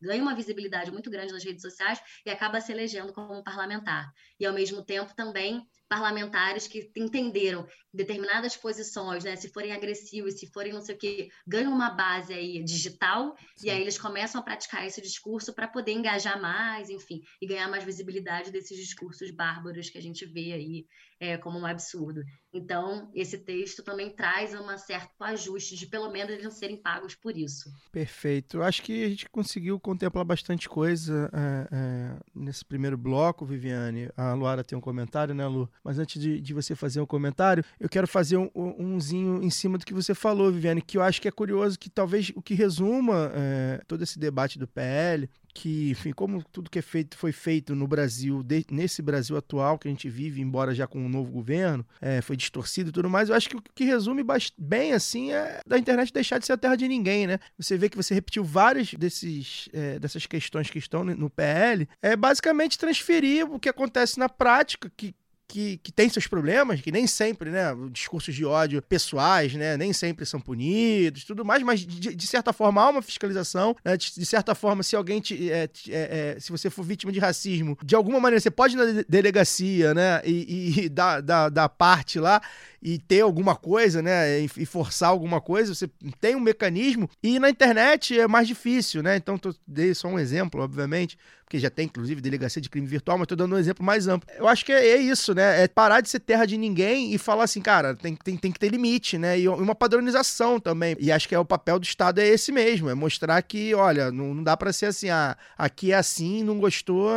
ganha uma visibilidade muito grande nas redes sociais e acaba se elegendo como parlamentar. E, ao mesmo tempo, também parlamentares que entenderam determinadas posições, né, se forem agressivos, se forem não sei o que, ganham uma base aí digital Sim. e aí eles começam a praticar esse discurso para poder engajar mais, enfim, e ganhar mais visibilidade desses discursos bárbaros que a gente vê aí é, como um absurdo. Então, esse texto também traz um certo ajuste de pelo menos eles não serem pagos por isso. Perfeito. Acho que a gente conseguiu contemplar bastante coisa é, é, nesse primeiro bloco, Viviane. A Luara tem um comentário, né, Lu? Mas antes de, de você fazer um comentário, eu quero fazer um, umzinho em cima do que você falou, Viviane, que eu acho que é curioso, que talvez o que resuma é, todo esse debate do PL que, enfim, como tudo que é feito foi feito no Brasil, de, nesse Brasil atual que a gente vive, embora já com um novo governo, é, foi distorcido e tudo mais, eu acho que o que resume bem assim é da internet deixar de ser a terra de ninguém, né? Você vê que você repetiu várias desses, é, dessas questões que estão no PL, é basicamente transferir o que acontece na prática, que, que, que tem seus problemas, que nem sempre, né, discursos de ódio pessoais, né, nem sempre são punidos, tudo mais, mas de, de certa forma há uma fiscalização, né, de, de certa forma, se alguém, te, é, é, é, se você for vítima de racismo, de alguma maneira você pode ir na delegacia, né, e, e, e dar, dar parte lá, e ter alguma coisa, né? E, e forçar alguma coisa, você tem um mecanismo. E na internet é mais difícil, né? Então, tô, dei só um exemplo, obviamente, porque já tem, inclusive, delegacia de crime virtual, mas tô dando um exemplo mais amplo. Eu acho que é, é isso, né? É parar de ser terra de ninguém e falar assim, cara, tem, tem, tem que ter limite, né? E uma padronização também. E acho que é o papel do Estado é esse mesmo, é mostrar que, olha, não, não dá para ser assim, ah, aqui é assim, não gostou,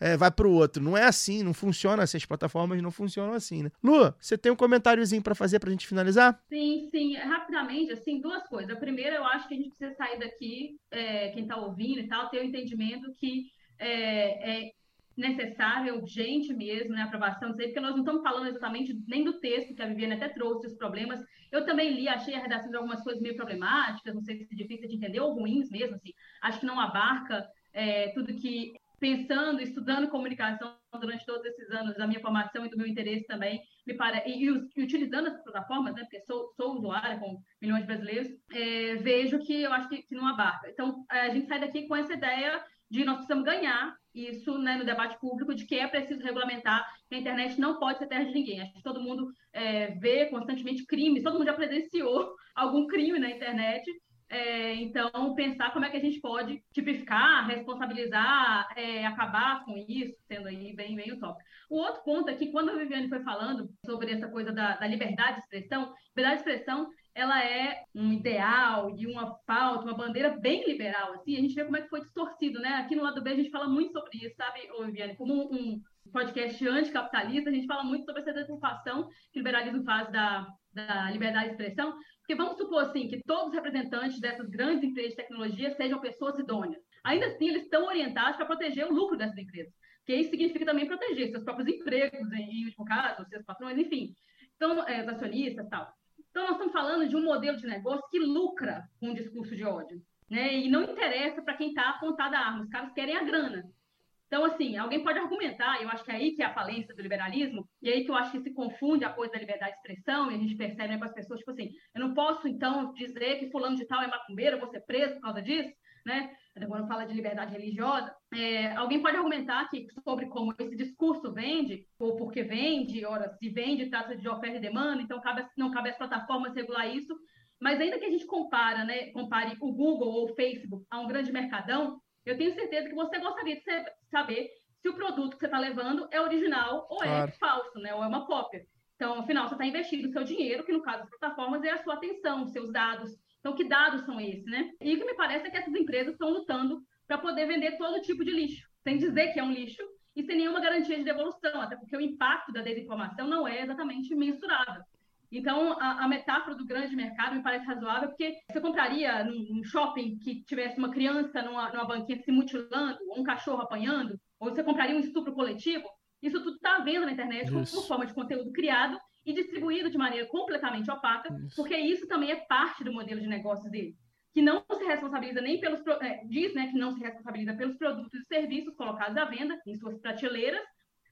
é, vai pro outro. Não é assim, não funciona assim, as plataformas não funcionam assim, né? Lu, você tem um comentáriozinho para fazer pra gente finalizar? Sim, sim. Rapidamente, assim, duas coisas. A primeira, eu acho que a gente precisa sair daqui, é, quem tá ouvindo e tal, ter o entendimento que é, é necessário, é urgente mesmo, né, a aprovação disso aí, porque nós não estamos falando exatamente nem do texto, que a Viviane até trouxe os problemas. Eu também li, achei a redação de algumas coisas meio problemáticas, não sei se é difícil de entender, ou ruins mesmo, assim. Acho que não abarca é, tudo que, pensando, estudando comunicação durante todos esses anos, da minha formação e do meu interesse também, me para e, e, utilizando as plataformas, né, porque sou, sou usuária com milhões de brasileiros, é, vejo que eu acho que, que não abarca. Então, a gente sai daqui com essa ideia de nós precisamos ganhar isso né, no debate público de que é preciso regulamentar que a internet não pode ser terra de ninguém. Acho que todo mundo é, vê constantemente crimes, todo mundo já presenciou algum crime na internet. É, então, pensar como é que a gente pode tipificar, responsabilizar, é, acabar com isso, sendo aí bem, bem utópico. O outro ponto é que, quando a Viviane foi falando sobre essa coisa da, da liberdade de expressão, liberdade de expressão ela é um ideal e uma pauta, uma bandeira bem liberal, assim, a gente vê como é que foi distorcido, né? Aqui no lado B a gente fala muito sobre isso, sabe, Viviane? Como um, podcast anticapitalista, a gente fala muito sobre essa deturpação que o liberalismo faz da, da liberdade de expressão, porque vamos supor, assim, que todos os representantes dessas grandes empresas de tecnologia sejam pessoas idôneas. Ainda assim, eles estão orientados para proteger o lucro dessas empresas, que isso significa também proteger seus próprios empregos, em último caso, seus patrões, enfim. Então, é, os acionistas tal. Então, nós estamos falando de um modelo de negócio que lucra com o discurso de ódio. Né? E não interessa para quem está apontada a arma, os caras querem a grana. Então, assim, alguém pode argumentar, eu acho que é aí que é a falência do liberalismo, e é aí que eu acho que se confunde a coisa da liberdade de expressão, e a gente percebe né, com as pessoas, tipo assim, eu não posso, então, dizer que fulano de tal é macumbeiro, eu vou ser preso por causa disso, né? Quando fala de liberdade religiosa, é, alguém pode argumentar que sobre como esse discurso vende, ou porque vende, ora, se vende, trata de oferta e demanda, então cabe, não cabe às plataformas regular isso, mas ainda que a gente compara, né, compare o Google ou o Facebook a um grande mercadão, eu tenho certeza que você gostaria de saber se o produto que você está levando é original ou é claro. é falso, né, ou é uma cópia. Então, afinal, você está investindo o seu dinheiro, que no caso das plataformas é a sua atenção, os seus dados, então, que dados são esses, né? E o que me parece é que essas empresas estão lutando para poder vender todo tipo de lixo, sem dizer que é um lixo e sem nenhuma garantia de devolução, até porque o impacto da desinformação não é exatamente mensurável. Então, a, a, metáfora do grande mercado me parece razoável, porque você compraria num, num shopping que tivesse uma criança numa, numa banquinha se mutilando, ou um cachorro apanhando, ou você compraria um estupro coletivo? Isso tudo está vendo na internet como, por forma de conteúdo criado e distribuído de maneira completamente opaca, isso. porque isso também é parte do modelo de negócios dele, que não se responsabiliza nem pelos é, diz, né, que não se responsabiliza pelos produtos e serviços colocados à venda em suas prateleiras,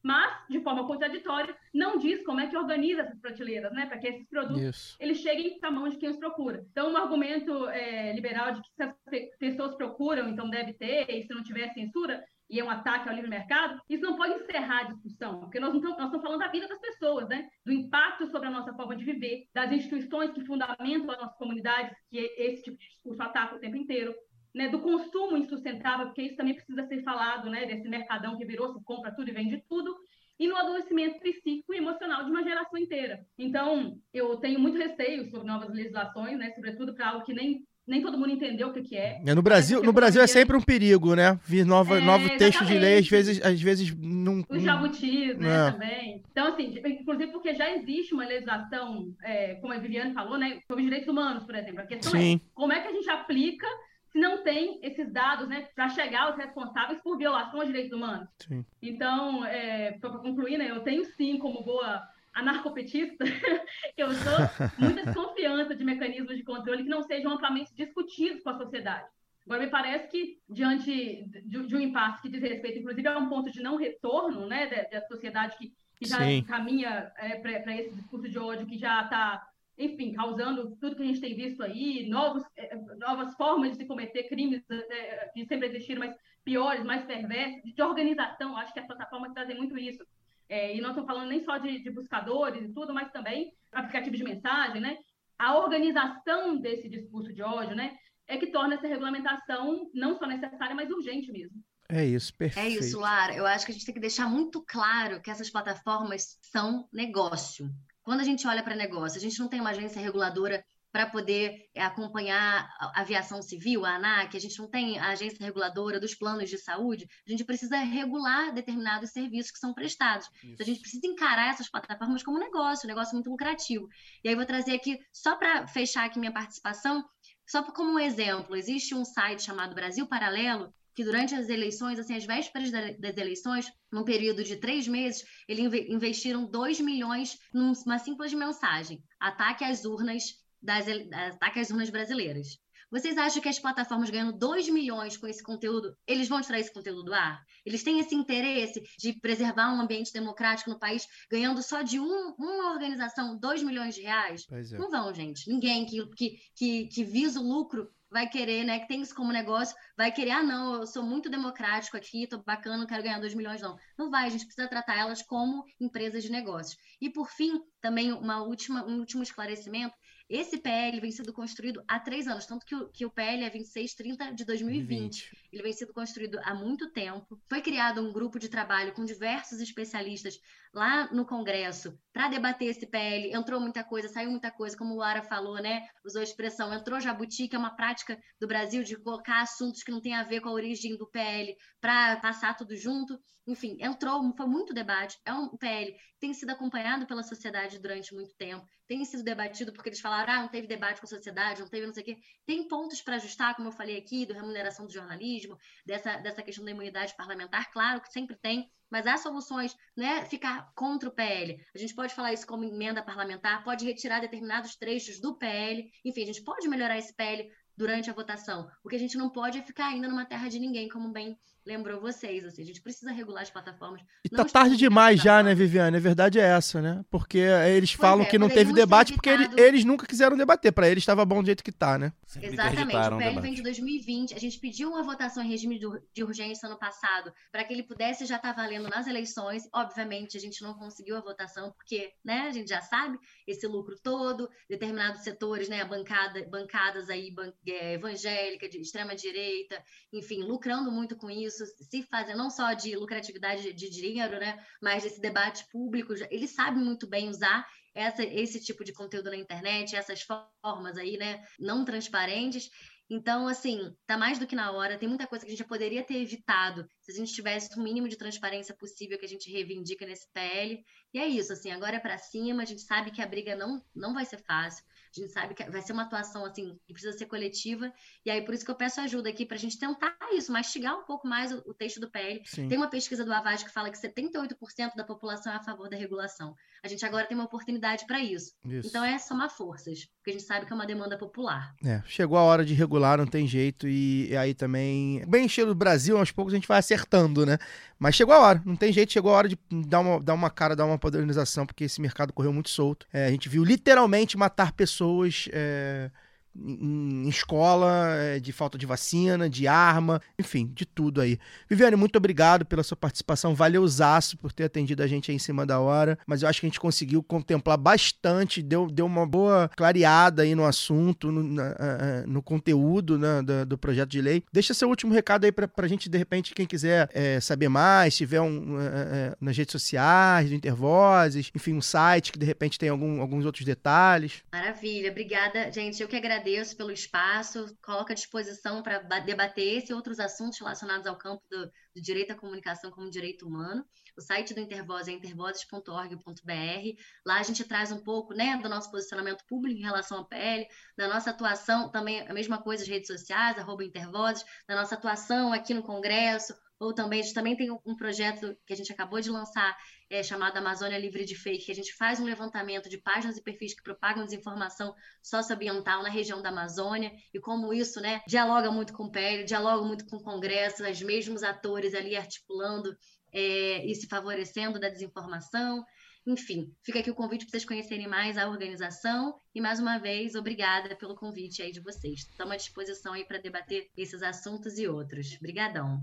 mas de forma contraditória não diz como é que organiza essas prateleiras, né, para que esses produtos isso. eles cheguem à mão de quem os procura. Então, um argumento é, liberal de que se as pessoas procuram, então deve ter, e se não tiver censura, e é um ataque ao livre mercado, isso não pode encerrar a discussão, porque nós, estamos, nós estamos falando da vida das pessoas, né? do impacto sobre a nossa forma de viver, das instituições que fundamentam as nossas comunidades, que esse tipo de discurso ataca o tempo inteiro, né? do consumo insustentável, porque isso também precisa ser falado, né? desse mercadão que virou, se compra tudo e vende tudo, e no adoecimento psíquico e emocional de uma geração inteira. Então, eu tenho muito receio sobre novas legislações, né? sobretudo para algo que nem nem todo mundo entendeu o que, que é. é no Brasil, no Brasil é sempre um perigo, né? Vir nova, é, novo texto de lei, às vezes, às vezes não. Os jabutis, né, é. também. Então, assim, inclusive porque já existe uma legislação, é, como a Viviane falou, né, sobre direitos humanos, por exemplo. A questão Sim. é como é que a gente aplica se não tem esses dados, né, para chegar aos responsáveis por violação aos direitos humanos. Sim. Então, é, para concluir, né, eu tenho sim como boa anarcopetista, eu sou muita desconfiança de mecanismos de controle que não sejam amplamente discutidos com a sociedade. Agora, me parece que, diante de, de um impasse que diz respeito, inclusive, a um ponto de não retorno né, da, da sociedade que, que já Sim. caminha é, para esse discurso de ódio que já está, enfim, causando tudo que a gente tem visto aí, novos, é, novas formas de se cometer crimes é, que sempre existiram, mas piores, mais perversos, de organização. Acho que as plataformas trazem muito isso é, e não estou falando nem só de, de buscadores e tudo, mas também aplicativos de mensagem, né? A organização desse discurso de ódio, né? É que torna essa regulamentação não só necessária, mas urgente mesmo. É isso, perfeito. É isso, Lara. Eu acho que a gente tem que deixar muito claro que essas plataformas são negócio. Quando a gente olha para negócio, a gente não tem uma agência reguladora para poder é, acompanhar a aviação civil, a ANAC, a gente não tem a agência reguladora dos planos de saúde, a gente precisa regular determinados serviços que são prestados. Então, a gente precisa encarar essas plataformas como negócio, um negócio muito lucrativo. E aí vou trazer aqui, só para fechar aqui minha participação, só como um exemplo, existe um site chamado Brasil Paralelo, que durante as eleições, assim, as vésperas das eleições, num período de três meses, eles investiram 2 milhões numa simples mensagem: ataque às urnas das, ataque às urnas brasileiras. Vocês acham que as plataformas ganhando 2 milhões com esse conteúdo, eles vão tirar esse conteúdo do ar? Eles têm esse interesse de preservar um ambiente democrático no país, ganhando só de um, uma organização 2 milhões de reais? É. Não vão, gente. Ninguém que, que, que, que visa o lucro vai querer, né, que tem isso como negócio, vai querer, ah, não, eu sou muito democrático aqui, tô bacana, não quero ganhar 2 milhões, não. Não vai, a gente precisa tratar elas como empresas de negócios. E, por fim, também uma última, um último esclarecimento, esse PL vem sendo construído há três anos, tanto que o, que o PL é 2630 de 2020. 2020. Ele vem sendo construído há muito tempo. Foi criado um grupo de trabalho com diversos especialistas lá no Congresso para debater esse PL. Entrou muita coisa, saiu muita coisa, como o Lara falou, né? Usou a expressão, entrou jabuti, que é uma prática do Brasil de colocar assuntos que não têm a ver com a origem do PL para passar tudo junto. Enfim, entrou, foi muito debate. É um PL tem sido acompanhado pela sociedade durante muito tempo, tem sido debatido porque eles falaram, ah, não teve debate com a sociedade, não teve não sei o quê. Tem pontos para ajustar, como eu falei aqui, do remuneração do jornalismo, dessa, dessa questão da imunidade parlamentar, claro que sempre tem, mas há soluções, né? Ficar contra o PL. A gente pode falar isso como emenda parlamentar, pode retirar determinados trechos do PL, enfim, a gente pode melhorar esse PL durante a votação. O que a gente não pode é ficar ainda numa terra de ninguém, como bem lembrou vocês. Assim, a gente precisa regular as plataformas. E tá tarde demais já, né, Viviane? A verdade é essa, né? Porque eles falam é, que não teve debate porque eles, eles, nunca quiseram debater. Para eles estava bom do jeito que tá, né? Exatamente. O PL vem de 2020. A gente pediu uma votação em regime de urgência no passado para que ele pudesse já estar tá valendo nas eleições. Obviamente, a gente não conseguiu a votação porque, né, a gente já sabe esse lucro todo, determinados setores, né, bancada, bancadas aí ban é, evangélica, de extrema direita, enfim, lucrando muito com isso isso se fazer não só de lucratividade de dinheiro, né, mas desse debate público. Eles sabem muito bem usar essa, esse tipo de conteúdo na internet, essas formas aí, né, não transparentes. Então, assim, tá mais do que na hora. Tem muita coisa que a gente já poderia ter evitado se a gente tivesse o mínimo de transparência possível que a gente reivindica nesse PL. E é isso, assim, agora é para cima. A gente sabe que a briga não, não vai ser fácil. A gente sabe que vai ser uma atuação assim que precisa ser coletiva. E aí, por isso que eu peço ajuda aqui para a gente tentar isso, mastigar um pouco mais o, o texto do PL. Sim. Tem uma pesquisa do Avaz que fala que 78% da população é a favor da regulação. A gente agora tem uma oportunidade para isso. isso. Então é somar forças, porque a gente sabe que é uma demanda popular. É, chegou a hora de regular, não tem jeito. E, e aí também, bem cheio do Brasil, aos poucos a gente vai acertando, né? Mas chegou a hora, não tem jeito, chegou a hora de dar uma, dar uma cara, dar uma padronização, porque esse mercado correu muito solto. É, a gente viu literalmente matar pessoas. É em escola, é, de falta de vacina, de arma, enfim, de tudo aí. Viviane, muito obrigado pela sua participação, valeuzaço por ter atendido a gente aí em cima da hora, mas eu acho que a gente conseguiu contemplar bastante, deu, deu uma boa clareada aí no assunto, no, na, no conteúdo né, do, do, projeto de lei. Deixa seu último recado aí pra, pra gente, de repente, quem quiser é, saber mais, tiver um, é, é, nas redes sociais, do Intervozes, enfim, um site que de repente tem algum, alguns outros detalhes. Maravilha, obrigada, gente. Eu que agradeço agradeço pelo espaço, coloco à disposição para debater esse e outros assuntos relacionados ao campo do, do, direito à comunicação como direito humano. O site do Intervoz é intervozes.org.br. Lá a gente traz um pouco né, do nosso posicionamento público em relação à PL, da nossa atuação, também a mesma coisa nas redes sociais, arroba Intervozes, da nossa atuação aqui no Congresso, ou também a gente também tem um projeto que a gente acabou de lançar, é, chamado Amazônia Livre de Fake, que a gente faz um levantamento de páginas e perfis que propagam desinformação socioambiental na região da Amazônia e como isso, né, dialoga muito com o PL, dialoga muito com o Congresso, os mesmos atores ali articulando é, e se favorecendo da desinformação. Enfim, fica aqui o convite para vocês conhecerem mais a organização e mais uma vez obrigada pelo convite aí de vocês. Estamos à disposição aí para debater esses assuntos e outros. Obrigadão.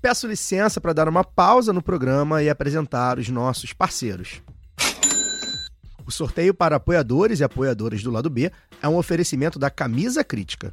Peço licença para dar uma pausa no programa e apresentar os nossos parceiros. O sorteio para apoiadores e apoiadoras do lado B é um oferecimento da Camisa Crítica.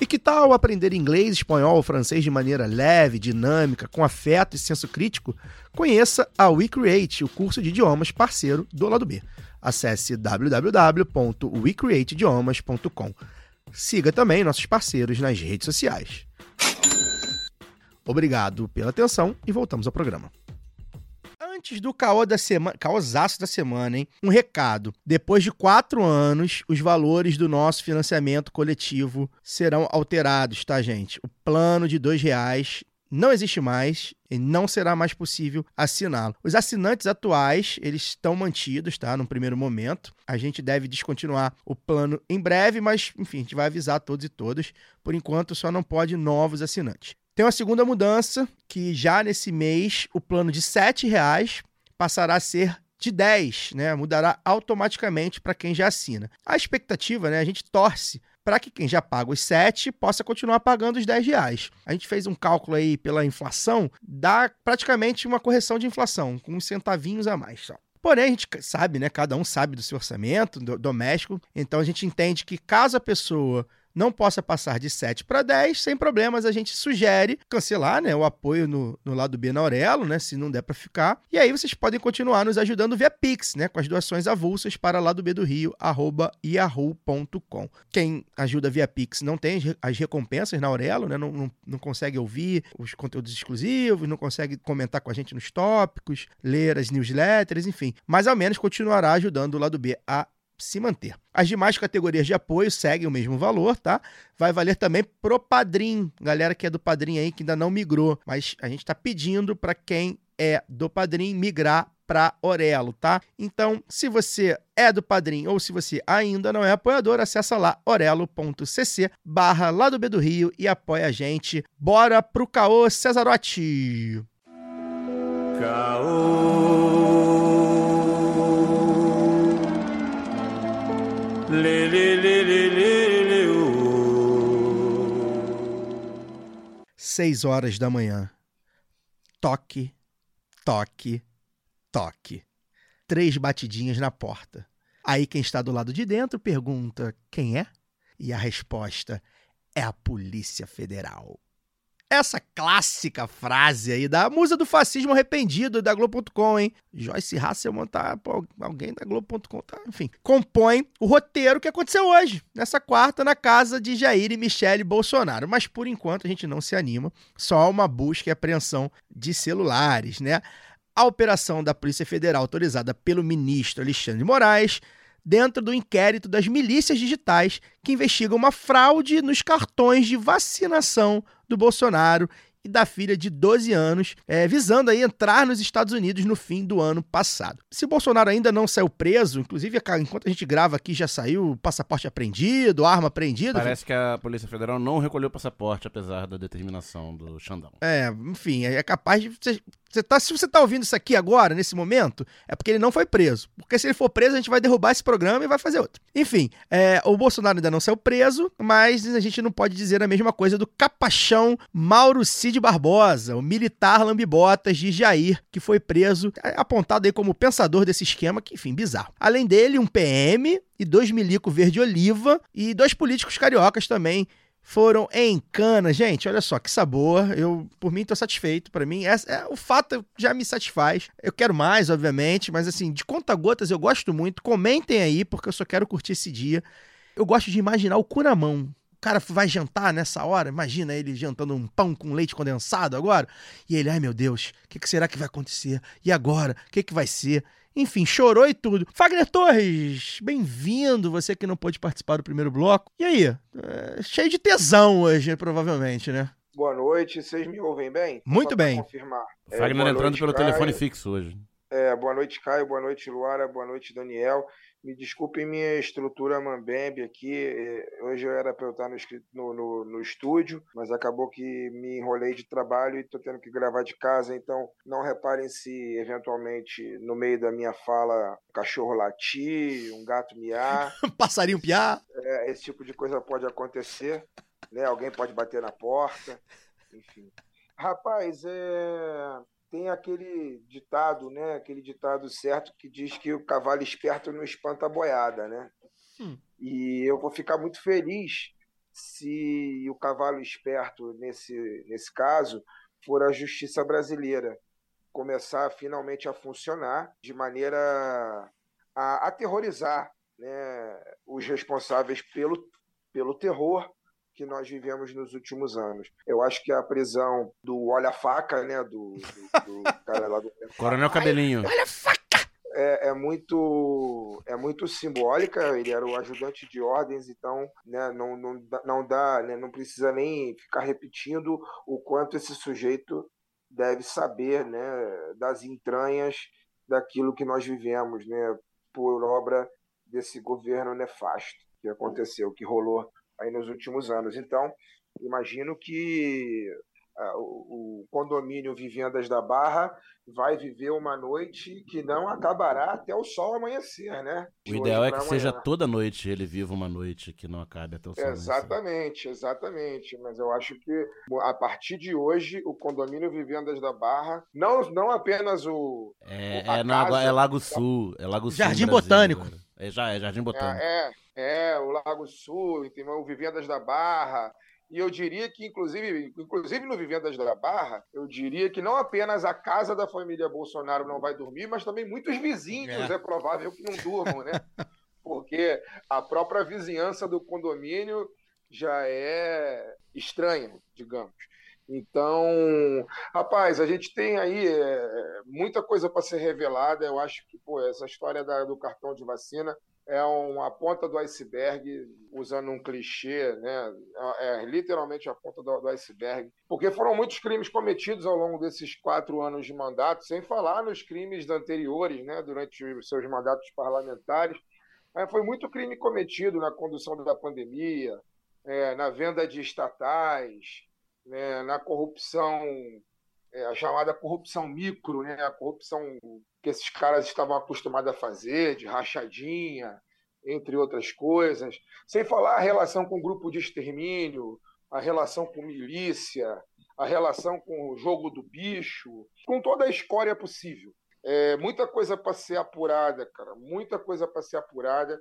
E que tal aprender inglês, espanhol francês de maneira leve, dinâmica, com afeto e senso crítico? Conheça a WeCreate, o curso de idiomas parceiro do lado B. Acesse www.wecreateidiomas.com. Siga também nossos parceiros nas redes sociais. Obrigado pela atenção e voltamos ao programa. Antes do caô da semana, caosaço da semana, hein? Um recado. Depois de quatro anos, os valores do nosso financiamento coletivo serão alterados, tá, gente? O plano de dois reais não existe mais e não será mais possível assiná-lo. Os assinantes atuais, eles estão mantidos, tá? No primeiro momento. A gente deve descontinuar o plano em breve, mas, enfim, a gente vai avisar todos e todas. Por enquanto, só não pode novos assinantes. Tem uma segunda mudança, que já nesse mês o plano de R$ reais passará a ser de 10, né? Mudará automaticamente para quem já assina. A expectativa, né? A gente torce para que quem já paga os 7 possa continuar pagando os 10 reais. A gente fez um cálculo aí pela inflação, dá praticamente uma correção de inflação, com uns centavinhos a mais só. Porém, a gente sabe, né? Cada um sabe do seu orçamento do, doméstico. Então a gente entende que caso a pessoa não possa passar de 7 para 10, sem problemas, a gente sugere cancelar né, o apoio no, no lado B na Aurelo, né, se não der para ficar. E aí vocês podem continuar nos ajudando via Pix, né, com as doações avulsas para lado B do Rio, arroba yahoo.com. Quem ajuda via Pix não tem as recompensas na Aurelo, né, não, não, não consegue ouvir os conteúdos exclusivos, não consegue comentar com a gente nos tópicos, ler as newsletters, enfim. Mas ao menos continuará ajudando o lado B a se manter. As demais categorias de apoio seguem o mesmo valor, tá? Vai valer também pro Padrim, galera que é do Padrim aí que ainda não migrou, mas a gente está pedindo para quem é do Padrim migrar para Orelo, tá? Então, se você é do Padrim ou se você ainda não é apoiador, acessa lá orelo.cc barra lá do B do Rio e apoia a gente. Bora pro caô Cesarotti! Caô Seis horas da manhã. Toque, toque, toque. Três batidinhas na porta. Aí quem está do lado de dentro pergunta: quem é? E a resposta é a Polícia Federal. Essa clássica frase aí da musa do fascismo arrependido da Globo.com, hein? Joyce Hasselman tá. Pô, alguém da Globo.com tá. Enfim, compõe o roteiro que aconteceu hoje, nessa quarta, na casa de Jair e Michele Bolsonaro. Mas por enquanto a gente não se anima, só uma busca e apreensão de celulares, né? A operação da Polícia Federal, autorizada pelo ministro Alexandre de Moraes, dentro do inquérito das milícias digitais que investigam uma fraude nos cartões de vacinação do Bolsonaro e da filha de 12 anos, é, visando aí entrar nos Estados Unidos no fim do ano passado. Se Bolsonaro ainda não saiu preso, inclusive enquanto a gente grava aqui já saiu passaporte apreendido, arma apreendida. Parece que a Polícia Federal não recolheu o passaporte, apesar da determinação do Xandão. É, enfim, é capaz de você tá, se você está ouvindo isso aqui agora, nesse momento, é porque ele não foi preso. Porque se ele for preso, a gente vai derrubar esse programa e vai fazer outro. Enfim, é, o Bolsonaro ainda não saiu preso, mas a gente não pode dizer a mesma coisa do capachão Mauro Cid Barbosa, o militar lambibotas de Jair, que foi preso, apontado aí como pensador desse esquema, que, enfim, bizarro. Além dele, um PM e dois milico verde-oliva e dois políticos cariocas também foram em cana. Gente, olha só que sabor. Eu, por mim, tô satisfeito. Para mim, é, é, o fato já me satisfaz. Eu quero mais, obviamente, mas assim, de conta gotas eu gosto muito. Comentem aí, porque eu só quero curtir esse dia. Eu gosto de imaginar o cu na mão. O cara vai jantar nessa hora, imagina ele jantando um pão com leite condensado agora. E ele, ai meu Deus, o que, que, será que vai acontecer? E agora? O que, que vai ser? Enfim, chorou e tudo. Fagner Torres, bem-vindo, você que não pôde participar do primeiro bloco. E aí? É, cheio de tesão hoje, provavelmente, né? Boa noite, vocês me ouvem bem? Muito Só bem. Confirmar. Fagner É, entrando noite, pelo Caio. telefone fixo hoje. É, boa noite, Caio. Boa noite, Luara. Boa noite, Daniel. Me desculpem minha estrutura mambembe aqui. eh, Hoje eu era para eu estar no, no- no estúdio, mas acabou que me enrolei de trabalho e estou tendo que gravar de casa. Então, não reparem se eventualmente no meio da minha fala um cachorro latir, um gato miar. Passarinho piar. É, esse tipo de coisa pode acontecer, né? Alguém pode bater na porta, enfim. Rapaz, é... tem aquele ditado, né? Aquele ditado certo que diz que o cavalo esperto não espanta a boiada, né? E eu vou ficar muito feliz se o cavalo esperto, nesse, nesse caso, for a justiça brasileira começar finalmente a funcionar de maneira a aterrorizar né, os responsáveis pelo, pelo terror que nós vivemos nos últimos anos. Eu acho que a prisão do Olha a Faca, né, do, do, do cara lá do Coronel Cabelinho. é, é muito é muito simbólica. Ele era o ajudante de ordens, então né, não, não, dá- não dá, né, não precisa nem ficar repetindo o quanto esse sujeito deve saber, né, das entranhas daquilo que nós vivemos, né, por obra desse governo nefasto que aconteceu, que rolou aí nos últimos anos. Então, imagino que ah, o, o condomínio Vivendas da Barra vai viver uma noite que não acabará até o sol amanhecer, né? O De ideal é que pra seja amanhã. toda noite ele viva uma noite que não acabe até o sol. amanhecer. Exatamente, exatamente. Mas eu acho que a partir de hoje o condomínio Vivendas da Barra, não, não apenas o É, a é, não, agora casa- é Lago Sul. É Lago Sul. Jardim Brasil Botânico. agora. É, já, é Jardim Botânico. É, é, é, o Lago Sul, entendeu? o Vivendas da Barra. E eu diria que, inclusive, inclusive no Vivendas da Barra, eu diria que não apenas a casa da família Bolsonaro não vai dormir, mas também muitos vizinhos É. é, provável que não durmam, né? Porque a própria vizinhança do condomínio já é estranha, digamos. Então, rapaz, a gente tem aí é, muita coisa para ser revelada. Eu acho que pô, essa história da- do cartão de vacina é uma ponta do iceberg, usando um clichê, né? É, é literalmente a ponta do, do iceberg, porque foram muitos crimes cometidos ao longo desses quatro anos de mandato, sem falar nos crimes anteriores, né? Durante os seus mandatos parlamentares. Mas foi muito crime cometido na condução da pandemia, é, na venda de estatais, né, na corrupção, é, a chamada corrupção micro, né, a corrupção que esses caras estavam acostumados a fazer, de rachadinha, entre outras coisas. Sem falar a relação com o grupo de extermínio, a relação com milícia, a relação com o jogo do bicho, com toda a escória possível. É, muita coisa para ser apurada, cara, muita coisa para ser apurada.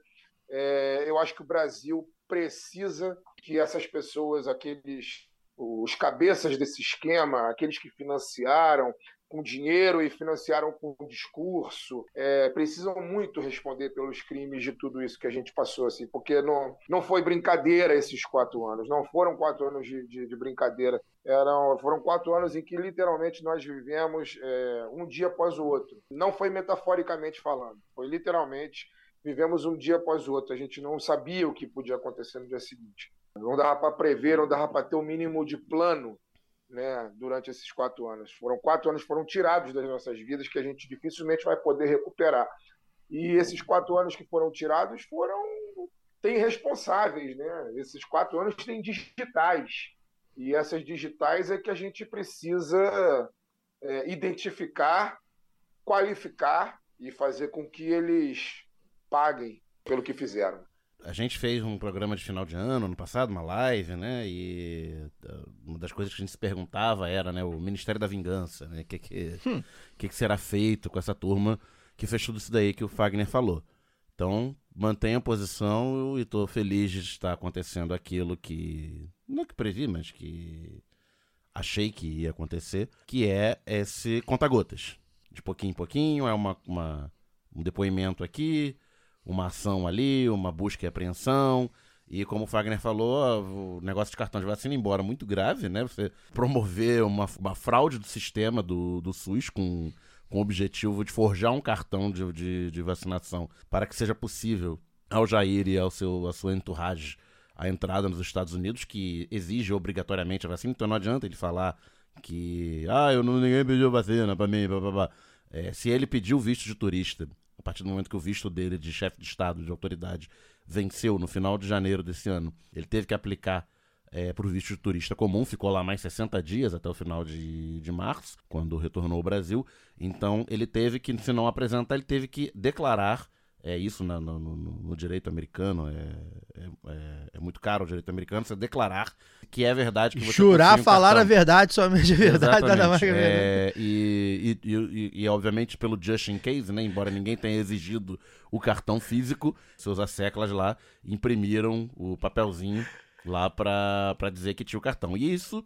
É, eu acho que o Brasil precisa que essas pessoas, aqueles os cabeças desse esquema, aqueles que financiaram com dinheiro e financiaram com discurso, é, precisam muito responder pelos crimes de tudo isso que a gente passou, assim, porque não, não foi brincadeira esses quatro anos, não foram quatro anos de, de, de brincadeira, eram, foram quatro anos em que literalmente nós vivemos é, um dia após o outro. Não foi metaforicamente falando, foi literalmente vivemos um dia após o outro. A gente não sabia o que podia acontecer no dia seguinte. Não dava para prever, não dava para ter o mínimo de plano né, durante esses quatro anos. Foram quatro anos foram tirados das nossas vidas que a gente dificilmente vai poder recuperar. E esses quatro anos que foram tirados foram tem responsáveis, né? Esses quatro anos têm digitais e essas digitais é que a gente precisa é, identificar, qualificar e fazer com que eles paguem pelo que fizeram. A gente fez um programa de final de ano, ano passado, uma live, né? E uh, uma das coisas que a gente se perguntava era, né, o Ministério da Vingança, né? O que, que, Hum. que, que será feito com essa turma que fez tudo isso daí que o Fagner falou. Então, mantenha a posição e estou feliz de estar acontecendo aquilo que. Não que previ, mas que achei que ia acontecer, que é esse conta-gotas. De pouquinho em pouquinho, é uma, uma, um depoimento aqui, uma ação ali, uma busca e apreensão. E como o Fagner falou, o negócio de cartão de vacina, embora muito grave, né? Você promover uma, uma fraude do sistema do, do SUS com, com o objetivo de forjar um cartão de, de, de vacinação para que seja possível ao Jair e ao seu, à sua entourage a entrada nos Estados Unidos, que exige obrigatoriamente a vacina. Então não adianta ele falar que, ah, eu não, ninguém pediu vacina para mim, blá, blá, blá. É, se ele pediu visto de turista, a partir do momento que o visto dele de chefe de Estado, de autoridade, venceu no final de janeiro desse ano, ele teve que aplicar é, para o visto de turista comum, ficou lá mais 60 dias até o final de, de março, quando retornou ao Brasil. Então ele teve que, se não apresentar, ele teve que declarar. É isso no, no, no direito americano, é, é, é, muito caro o direito americano, você declarar que é verdade que você Jurar um falar cartão. a verdade, somente a verdade, nada mais que a verdade. É, e, e, e, e, obviamente, pelo just in case, né? Embora ninguém tenha exigido o cartão físico, seus asseclas lá imprimiram o papelzinho lá para dizer que tinha o cartão. E isso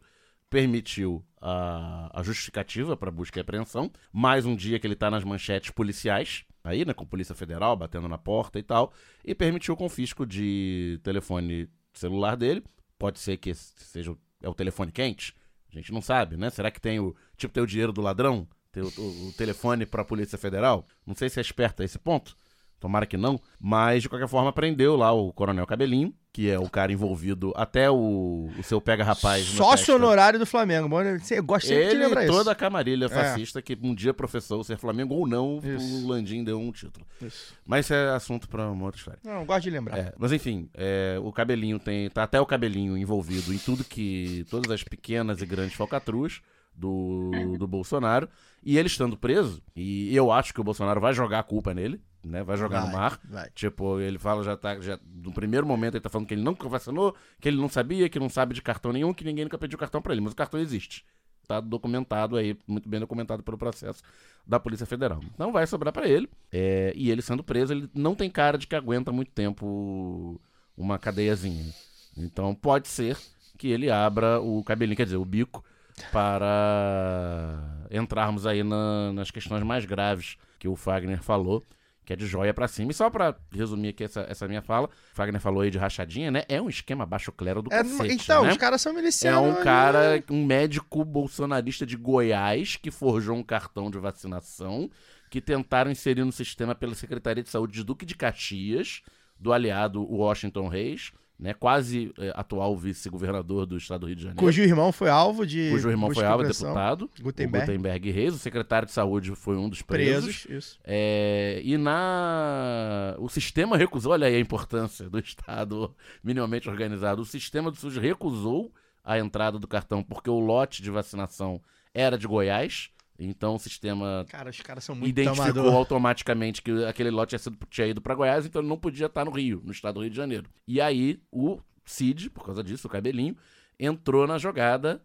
permitiu a, a justificativa para busca e apreensão. Mais um dia que ele está nas manchetes policiais, aí, né, com Polícia Federal batendo na porta e tal, e permitiu o confisco de telefone celular dele. Pode ser que seja o, é o telefone quente, a gente não sabe, né? Será que tem o tipo tem o dinheiro do ladrão, tem o, o, o telefone para a Polícia Federal? Não sei se é esperto a esse ponto. Tomara que não, mas de qualquer forma prendeu lá o Coronel Cabelinho, que é o cara envolvido até o, o seu pega-rapaz. no Sócio honorário do Flamengo. Bom, Eu gosto sempre de Ele lembrar e isso. toda a camarilha É. fascista que um dia professou ser Flamengo ou não, o Landim deu um título. Isso. Mas isso é assunto para uma outra história. Não, gosto de lembrar. É, mas enfim, é, o cabelinho tem. Tá até o cabelinho envolvido em tudo que. todas as pequenas e grandes falcatruas do, do Bolsonaro. E ele estando preso, e eu acho que o Bolsonaro vai jogar a culpa nele, né? Vai jogar no Vai, mar. vai. Tipo, ele fala, já tá. Já, no primeiro momento ele tá falando que ele nunca vacinou, que ele não sabia, que não sabe de cartão nenhum, que ninguém nunca pediu cartão pra ele. Mas o cartão existe. Tá documentado aí, muito bem documentado pelo processo da Polícia Federal. Então vai sobrar pra ele. é, e ele sendo preso, ele não tem cara de que aguenta muito tempo uma cadeiazinha. Então pode ser que ele abra o cabelinho, quer dizer, o bico, para entrarmos aí na- nas questões mais graves que o Fagner falou, que é de joia pra cima. E só pra resumir aqui essa, essa minha fala, o Fagner falou aí de rachadinha, né? É um esquema baixo clero do É, cacete, então, né? os caras são É milicianos. um né? cara, um médico bolsonarista de Goiás que forjou um cartão de vacinação que tentaram inserir no sistema pela Secretaria de Saúde de Duque de Caxias, do aliado Washington Reis, né, quase eh, atual vice-governador do estado do Rio de Janeiro. Cujo irmão foi alvo de. Cujo irmão foi alvo, apreensão. deputado. Gutenberg. Gutenberg Reis. O secretário de saúde foi um dos presos. Presos, isso. É, e na. O sistema recusou, olha aí a importância do Estado minimamente organizado. O sistema do SUS recusou a entrada do cartão porque o lote de vacinação era de Goiás. Então o sistema Cara, os caras são muito identificou amador. automaticamente que aquele lote tinha, sido, tinha ido para Goiás, então ele não podia estar no Rio, no estado do Rio de Janeiro. E aí o Cid, por causa disso, o cabelinho, entrou na jogada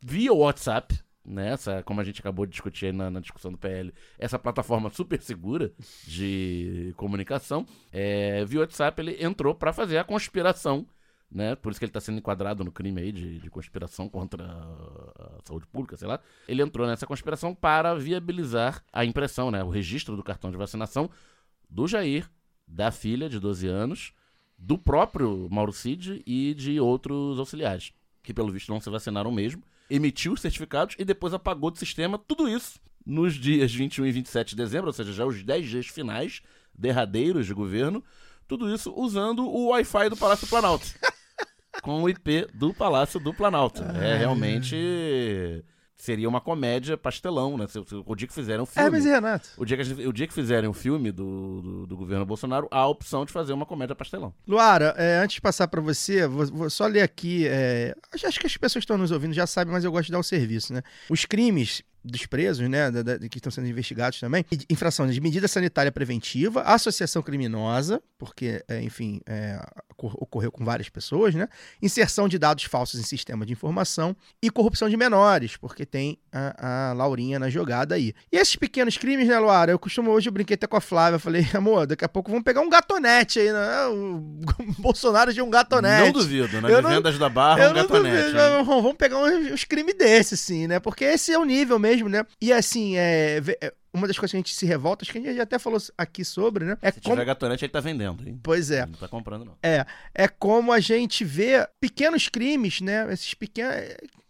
via WhatsApp, né? Essa, como a gente acabou de discutir aí na, na discussão do PL, essa plataforma super segura de comunicação, é, via WhatsApp ele entrou para fazer a conspiração né? Por isso que ele está sendo enquadrado no crime aí de, de conspiração contra a saúde pública, sei lá. Ele entrou nessa conspiração para viabilizar a impressão, né? O registro do cartão de vacinação do Jair, da filha de 12 anos, do próprio Mauro Cid e de outros auxiliares, que pelo visto não se vacinaram mesmo. Emitiu os certificados e depois apagou do sistema tudo isso nos dias 21 e 27 de dezembro, ou seja, já os 10 dias finais, derradeiros de governo. Tudo isso usando o Wi-Fi do Palácio Planalto. com o IP do Palácio do Planalto. É realmente. Seria uma comédia pastelão, né? Se- se- O dia que fizerem o filme. Hermes e Renato. O dia que, gente- o dia que fizerem o filme do, do, do governo Bolsonaro, há a opção de fazer uma comédia pastelão. Luara, é, antes de passar para você, vou, vou só ler aqui. é, acho, acho que as pessoas que estão nos ouvindo já sabem, mas eu gosto de dar o serviço, né? Os crimes dos presos, né, da- da- que estão sendo investigados também, infração de medida sanitária preventiva, associação criminosa, porque, é, enfim, é, ocor- ocorreu com várias pessoas, né? Inserção de dados falsos em sistema de informação e corrupção de menores, porque tem a, a Laurinha na jogada aí. E esses pequenos crimes, né, Luara? Eu costumo hoje, eu brinquei até com a Flávia, falei, amor, daqui a pouco vamos pegar um gatonete aí, né? O Bolsonaro de um gatonete. Não duvido, né? Não- Vendas da barra, um gatonete. duvido, né? mas Vamos pegar uns, uns crimes desses, sim, né? Porque esse é o nível mesmo, né? E assim, é, é, uma das coisas que a gente se revolta, acho que a gente já até falou aqui sobre, né? É Se como... tiver gatonete, ele tá vendendo, hein? Pois é. Não tá comprando, não. É, é como a gente vê pequenos crimes, né? Esses pequenos.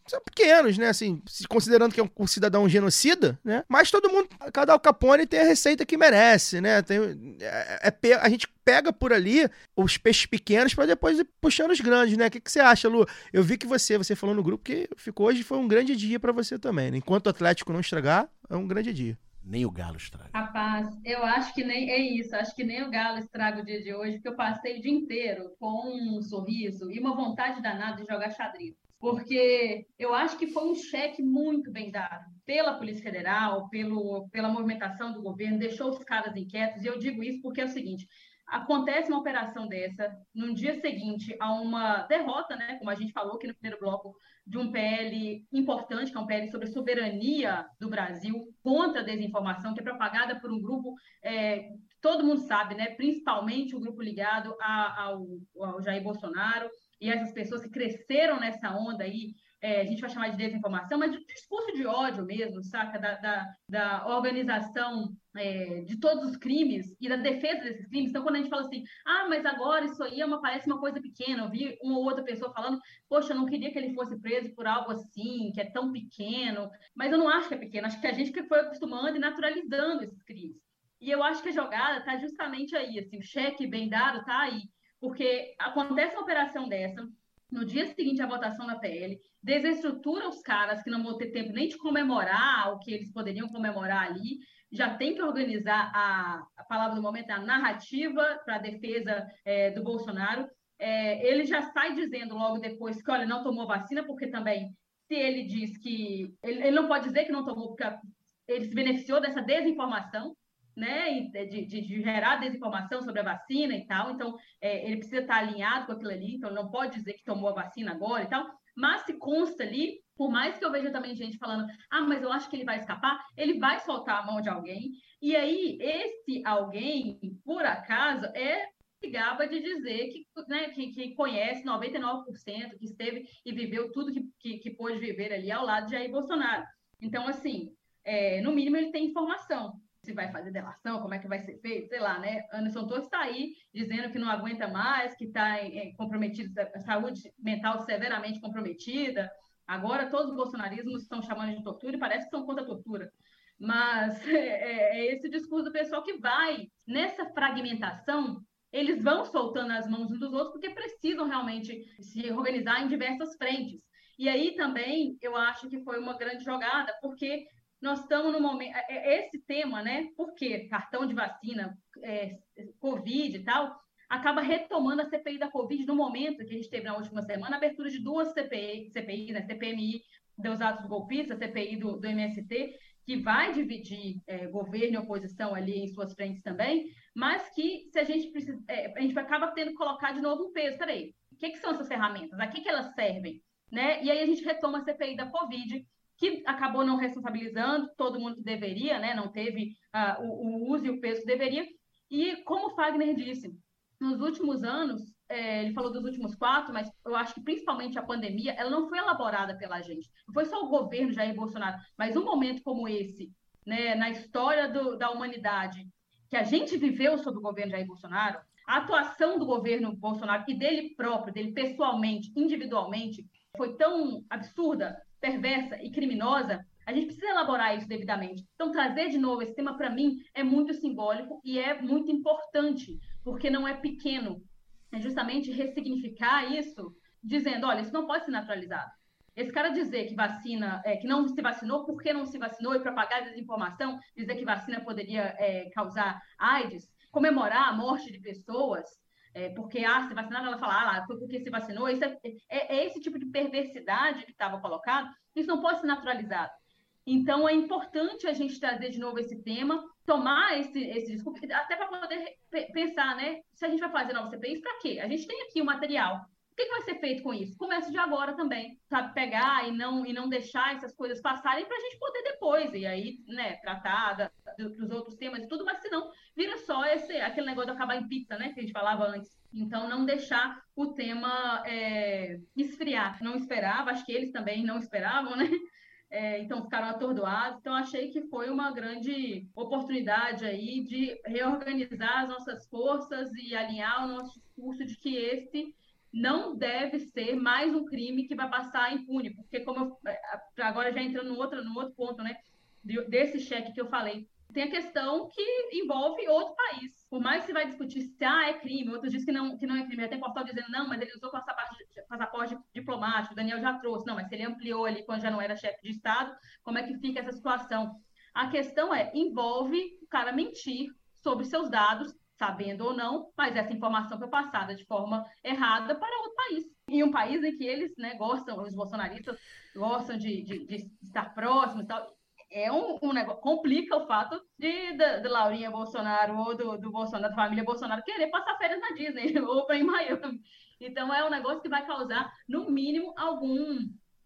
São pequenos, né? Assim, considerando que é um, um cidadão genocida, né? Mas todo mundo, cada Al Capone tem a receita que merece, né? Tem, é, é a gente pega por ali os peixes pequenos pra depois ir puxando os grandes, né? O que, que você acha, Lu? Eu vi que você, você falou no grupo que ficou hoje foi um grande dia pra você também, né? Enquanto o Atlético não estragar, é um grande dia. Nem o galo estraga. Rapaz, eu acho que nem é isso, acho que nem o galo estraga o dia de hoje, porque eu passei o dia inteiro com um sorriso e uma vontade danada de jogar xadrez. Porque eu acho que foi um cheque muito bem dado pela Polícia Federal, pelo, pela movimentação do governo, deixou os caras inquietos, e eu digo isso porque é o seguinte: acontece uma operação dessa no dia seguinte a uma derrota, né, como a gente falou aqui no primeiro bloco, de um PL importante, que é um PL sobre a soberania do Brasil contra a desinformação, que é propagada por um grupo, é, todo mundo sabe, né, principalmente o grupo ligado a, ao, ao Jair Bolsonaro e essas pessoas que cresceram nessa onda aí é, a gente vai chamar de desinformação, mas de discurso de ódio mesmo, saca? Da, da, da organização é, de todos os crimes e da defesa desses crimes. Então, quando a gente fala assim, ah, mas agora isso aí é uma, parece uma coisa pequena, eu vi uma ou outra pessoa falando, poxa, eu não queria que ele fosse preso por algo assim, que é tão pequeno, mas eu não acho que é pequeno, acho que a gente que foi acostumando e naturalizando esses crimes. E eu acho que a jogada está justamente aí, assim, o cheque bem dado está aí, porque acontece uma operação dessa, no dia seguinte à votação da PL, desestrutura os caras que não vão ter tempo nem de comemorar o que eles poderiam comemorar ali, já tem que organizar a, a palavra do momento, a narrativa para a defesa é, do Bolsonaro. É, ele já sai dizendo logo depois que, olha, não tomou vacina, porque também, se ele diz que. Ele, ele não pode dizer que não tomou, porque ele se beneficiou dessa desinformação, né, de, de, de, gerar desinformação sobre a vacina e tal. Então, é, ele precisa estar alinhado com aquilo ali, então não pode dizer que tomou a vacina agora e tal. Mas se consta ali, por mais que eu veja também gente falando, ah, mas eu acho que ele vai escapar, ele vai soltar a mão de alguém. E aí, esse alguém, por acaso, é gaba de dizer que, né, que, que, conhece 99%, que esteve e viveu tudo que, que, que pôde viver ali ao lado de Jair Bolsonaro. Então, assim, é, no mínimo ele tem informação se vai fazer delação, como é que vai ser feito, sei lá, né? Anderson Torres está aí dizendo que não aguenta mais, que está é, comprometido, a saúde mental severamente comprometida. Agora todos os bolsonarismos estão chamando de tortura e parece que são contra a tortura. Mas é, é, é esse discurso do pessoal que vai nessa fragmentação eles vão soltando as mãos uns dos outros porque precisam realmente se organizar em diversas frentes. E aí também eu acho que foi uma grande jogada, porque nós estamos no momento. É, é, esse tema, né? Porque cartão de vacina, é, Covid e tal, acaba retomando a CPI da Covid no momento que a gente teve na última semana abertura de duas CPI, CPI né? CPMI dos atos golpistas, CPI do, do MST, que vai dividir é, governo e oposição ali em suas frentes também, mas que se a gente precisa, é, a gente acaba tendo que colocar de novo um peso. Peraí, o que, que são essas ferramentas? A que, que elas servem? Né? E aí a gente retoma a CPI da Covid, que acabou não responsabilizando todo mundo que deveria, né? não teve uh, o, o, uso e o peso que deveria. E como o Fagner disse, nos últimos anos, é, ele falou dos últimos quatro, mas eu acho que principalmente a pandemia, ela não foi elaborada pela gente. Não foi só o governo Jair Bolsonaro, mas um momento como esse, né, na história do, da humanidade, que a gente viveu sob o governo Jair Bolsonaro, a atuação do governo Bolsonaro e dele próprio, dele pessoalmente, individualmente, foi tão absurda perversa e criminosa, a gente precisa elaborar isso devidamente. Então, trazer de novo esse tema, para mim, é muito simbólico e é muito importante, porque não é pequeno. É justamente ressignificar isso, dizendo: olha, isso não pode ser naturalizado. Esse cara dizer que vacina, é, que não se vacinou, por que não se vacinou e propagar desinformação, dizer que vacina poderia é, causar AIDS, comemorar a morte de pessoas, é, porque ah, se vacinar, ela fala, ah, lá, foi porque se vacinou. Isso é, é, é esse tipo de perversidade que estava colocado, isso não pode ser naturalizado. Então, é importante a gente trazer de novo esse tema, tomar esse, esse discurso, até para poder pensar, né? Se a gente vai fazer nova CPI, para quê? A gente tem aqui o material que, que vai ser feito com isso? Começa de agora também, sabe? Pegar e não, e não deixar essas coisas passarem para a gente poder depois, e aí, né, tratar dos outros temas e tudo, mas senão vira só esse, aquele negócio de acabar em pizza, né, que a gente falava antes. Então, não deixar o tema é, esfriar. Não esperava, acho que eles também não esperavam, né? É, então ficaram atordoados. Então achei que foi uma grande oportunidade aí de reorganizar as nossas forças e alinhar o nosso discurso de que esse não deve ser mais um crime que vai passar impune, porque como eu, é, agora já entrando no outro, no outro ponto, né, desse cheque que eu falei, tem a questão que envolve outro país. Por mais que você vai discutir se ah, é crime, outros dizem que não, que não é crime. Tem portal dizendo, não, mas ele usou passaporte, passaporte diplomático, o Daniel já trouxe. Não, mas se ele ampliou ali quando já não era chefe de Estado, como é que fica essa situação? A questão é, envolve o cara mentir sobre seus dados, sabendo ou não, mas essa informação foi passada de forma errada para outro país. Em um país em que eles né, gostam, os bolsonaristas gostam de, de, de estar próximos e tal. É um, um, negócio, complica o fato de, de, de Laurinha Bolsonaro ou do, do Bolsonaro, da família Bolsonaro, querer passar férias na Disney ou para em Miami. Então é um negócio que vai causar, no mínimo, algum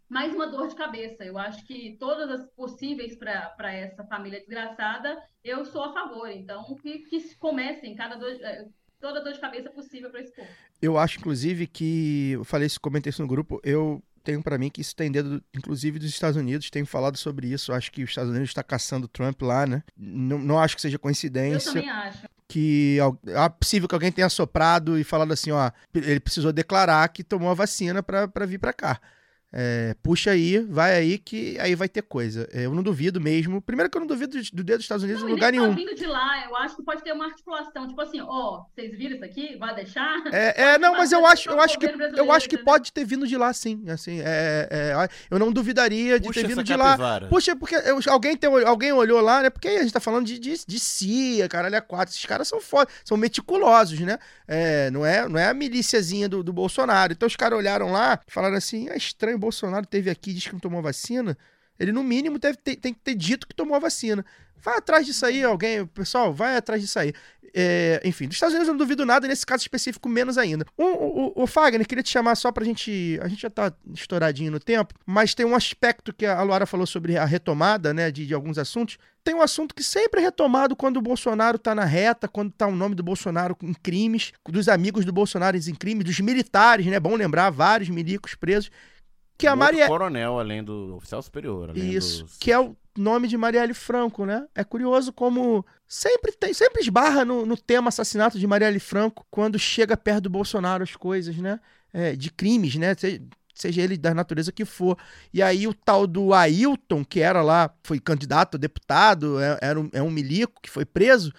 mais uma dor de cabeça. Eu acho que todas as possíveis para essa família desgraçada, eu sou a favor. Então, que, que comecem cada dor, eh, toda dor de cabeça possível para esse povo. Eu acho, inclusive, que. Eu falei isso, comentei isso no grupo. Eu tenho para mim que isso tem dedo, inclusive, dos Estados Unidos. Tenho falado sobre isso. Acho que os Estados Unidos está caçando Trump lá, né? Não, não acho que seja coincidência. Eu também acho que é possível que alguém tenha soprado e falado assim, ó, ele precisou declarar que tomou a vacina para vir para cá. É, puxa aí, vai aí que aí vai ter coisa. É, eu não duvido mesmo. Primeiro que eu não duvido do dedo dos Estados Unidos não, em lugar nenhum. vindo de lá, eu acho que pode ter uma articulação, tipo assim, ó, oh, vocês viram isso aqui? Vai deixar? É, é não, mas eu acho, eu acho que eu acho que pode ter vindo de lá, sim. Assim, é, é eu não duvidaria de Puxa ter vindo de lá. Puxa, porque eu, alguém tem, alguém olhou lá, né? Porque a gente tá falando de, de, de CIA, caralho, a quatro. Esses caras são foda, são meticulosos, né? É, não é, não é a milíciazinha do, do Bolsonaro. Então os caras olharam lá e falaram assim: é estranho, Bolsonaro teve aqui que diz que não tomou vacina, ele no mínimo deve ter, tem que ter dito que tomou a vacina. Vai atrás disso aí, alguém, pessoal, vai atrás disso aí. É, enfim, dos Estados Unidos eu não duvido nada, nesse caso específico, menos ainda. O, o, o, Fagner, queria te chamar só pra gente. A gente já tá estouradinho no tempo, mas tem um aspecto que a Luara falou sobre a retomada, né, de, de alguns assuntos. Tem um assunto que sempre é retomado quando o Bolsonaro tá na reta, quando tá o nome do Bolsonaro em crimes, dos amigos do Bolsonaro em crimes, dos militares, né? Bom lembrar, vários milicos presos que a Marielle. coronel, além do oficial superior. Além Isso, do... que é o nome de Marielle Franco, né? É curioso como sempre tem, sempre esbarra no, no tema assassinato de Marielle Franco quando chega perto do Bolsonaro as coisas, né? É, de crimes, né? seja ele da natureza que for. E aí o tal do Ailton, que era lá, foi candidato a deputado, é, era um, é um milico que foi preso,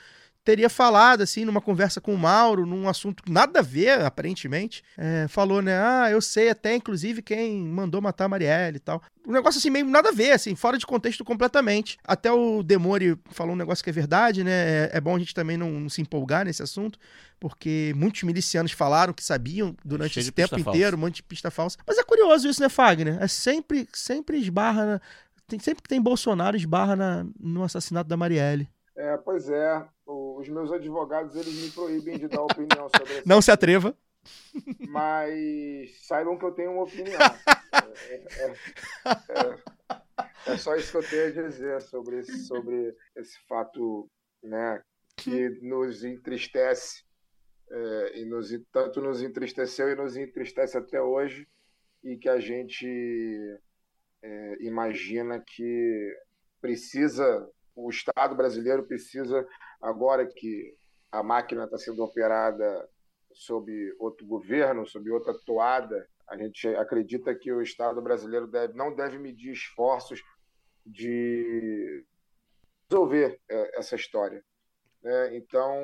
teria falado, assim, numa conversa com o Mauro, num assunto nada a ver, aparentemente. É, falou, né? Ah, eu sei até, inclusive, quem mandou matar a Marielle e tal. Um negócio assim, meio nada a ver, assim, fora de contexto completamente. Até o Demore falou um negócio que é verdade, né? É, é bom a gente também não, não, se empolgar nesse assunto, porque muitos milicianos falaram que sabiam durante Cheio esse tempo inteiro, falsa. um monte de pista falsa. Mas é curioso isso, né, Fagner? É sempre, sempre esbarra. Na, tem, sempre que tem Bolsonaro, esbarra na, no assassinato da Marielle. É, pois é. Os meus advogados eles me proíbem de dar opinião sobre isso. Não se atreva. Mas saibam que eu tenho uma opinião. É, é, é, é, só isso que eu tenho a dizer sobre esse, sobre esse fato né, que nos entristece. É, e nos, tanto nos entristeceu e nos entristece até hoje. E que a gente é, imagina que precisa o Estado brasileiro precisa, agora que a máquina está sendo operada sob outro governo, sob outra toada, a gente acredita que o Estado brasileiro deve, não deve medir esforços de resolver é, essa história. Né? Então,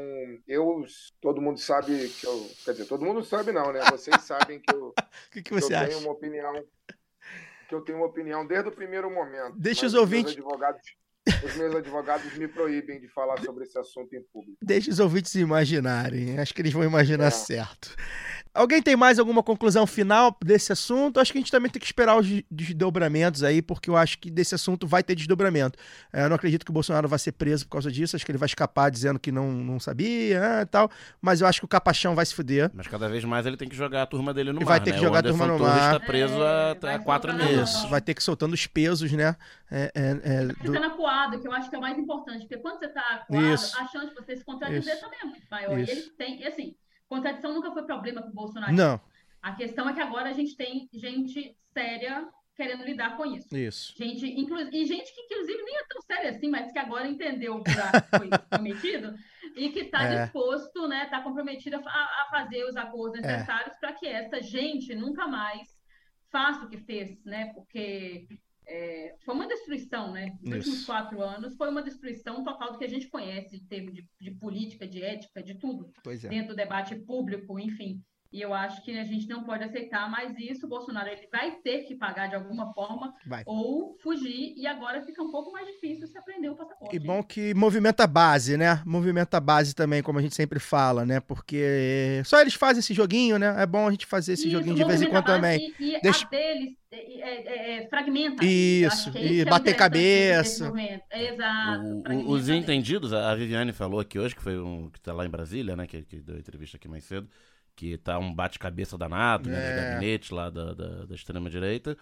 eu, todo mundo sabe que eu, quer dizer, todo mundo sabe não, né? Vocês sabem que eu, que que você eu acha? tenho uma opinião, que eu tenho uma opinião desde o primeiro momento. Deixa os ouvintes, advogados os meus advogados me proíbem de falar sobre esse assunto em público. Deixe os ouvintes imaginarem. Acho que eles vão imaginar é. certo. Alguém tem mais alguma conclusão final desse assunto? Acho que a gente também tem que esperar os desdobramentos aí, porque eu acho que desse assunto vai ter desdobramento. É, eu não acredito que o Bolsonaro vai ser preso por causa disso, acho que ele vai escapar dizendo que não, não sabia e ah, tal, mas eu acho que o Capachão vai se fuder. Mas cada vez mais ele tem que jogar a turma dele no mar, Vai ter né? que jogar a turma no mar. está preso é, há quatro meses. Isso, vai ter que soltando os pesos, né? É, é, é do... Fica na coada, que eu acho que é o mais importante, porque quando você está coado, Isso. a chance de você se contradizer também é muito maior. Isso. E ele tem, e assim, Contradição nunca foi problema para o Bolsonaro. Não. A questão é que agora a gente tem gente séria querendo lidar com isso. Isso. Gente, inclu... E gente que, inclusive, nem é tão séria assim, mas que agora entendeu o buraco que foi cometido e que está é. disposto, né, está comprometido a, a, fazer os acordos é. necessários é. para que essa gente nunca mais faça o que fez, né? Porque é, foi uma destruição, né? Nos Isso. últimos quatro anos foi uma destruição total do que a gente conhece, teve de, de política, de ética, de tudo, é. dentro do debate público, enfim. E eu acho que a gente não pode aceitar mais isso. O Bolsonaro ele vai ter que pagar de alguma forma Vai. ou fugir. E agora fica um pouco mais difícil se aprender o passaporte. E bom que movimenta a base, né? Movimenta a base também, como a gente sempre fala, né? Porque só eles fazem esse joguinho, né? É bom a gente fazer esse Isso, joguinho de vez em quando também. E, Deixa- a deles é, é, é, é, fragmenta. Isso, que e é bater cabeça. Exato. O- os entendidos, a Viviane falou aqui hoje, que foi um que tá lá em Brasília, né? Que, que deu entrevista aqui mais cedo, que tá um bate-cabeça danado, né? É. No gabinete lá da, da, da extrema-direita.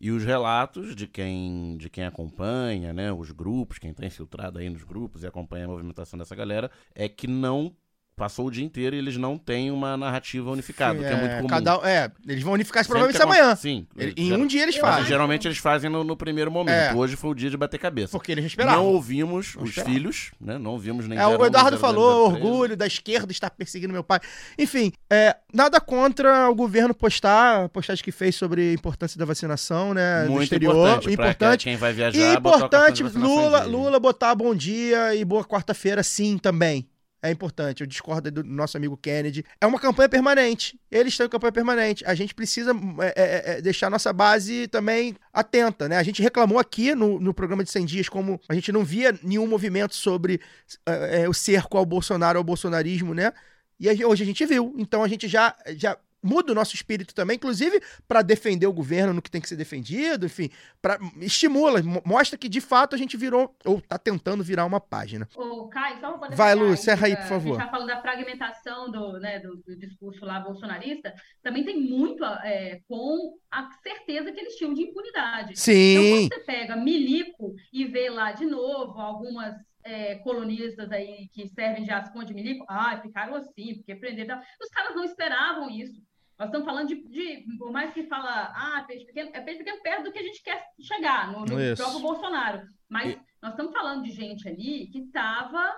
E os relatos de quem, de quem acompanha, né? Os grupos, quem tá infiltrado aí nos grupos e acompanha a movimentação dessa galera, é que não passou o dia inteiro e eles não têm uma narrativa unificada, Sim, que é muito comum. cada é, eles vão unificar isso provavelmente amanhã. Sim. Ele- em um dia eles fazem. Geralmente eles fazem no, no primeiro momento. É. Hoje foi o dia de bater cabeça. Porque eles esperavam. Não ouvimos Não os esperavam. filhos, né? Não ouvimos nem É, o 01, Eduardo 00, falou, 013. orgulho da esquerda estar perseguindo meu pai. Enfim, é, nada contra o governo postar a postagem que fez sobre a importância da vacinação, né? Muito exterior. importante importante. quem vai viajar, E importante Lula. Lula botar bom dia e boa quarta-feira sim também. É importante. Eu discordo do nosso amigo Kennedy. É uma campanha permanente. Eles em campanha permanente. A gente precisa é, é, é, deixar nossa base também atenta, né? A gente reclamou aqui no, no programa de 100 dias como a gente não via nenhum movimento sobre é, é, o cerco ao Bolsonaro, ao bolsonarismo, né? E hoje a gente viu. Então a gente já, já muda o nosso espírito também, inclusive para defender o governo no que tem que ser defendido, enfim, para estimula, mo- mostra que de fato a gente virou ou tá tentando virar uma página. Ô, Caio, só poder Vai, Lu, encerra aí, por favor. A gente tá falando da fragmentação do, né, do, do discurso lá bolsonarista, também tem muito é, com a certeza que eles tinham de impunidade. Sim. Então, quando você pega Milico e vê lá de novo algumas é, colonistas aí que servem de ascom de Milico, ah, ficaram assim, porque prenderam. Os caras não esperavam isso. Nós estamos falando de, de- por mais que fala, ah, peixe pequeno, é peixe pequeno perto do que a gente quer chegar, no, no próprio Bolsonaro. Mas nós estamos falando de gente ali que estava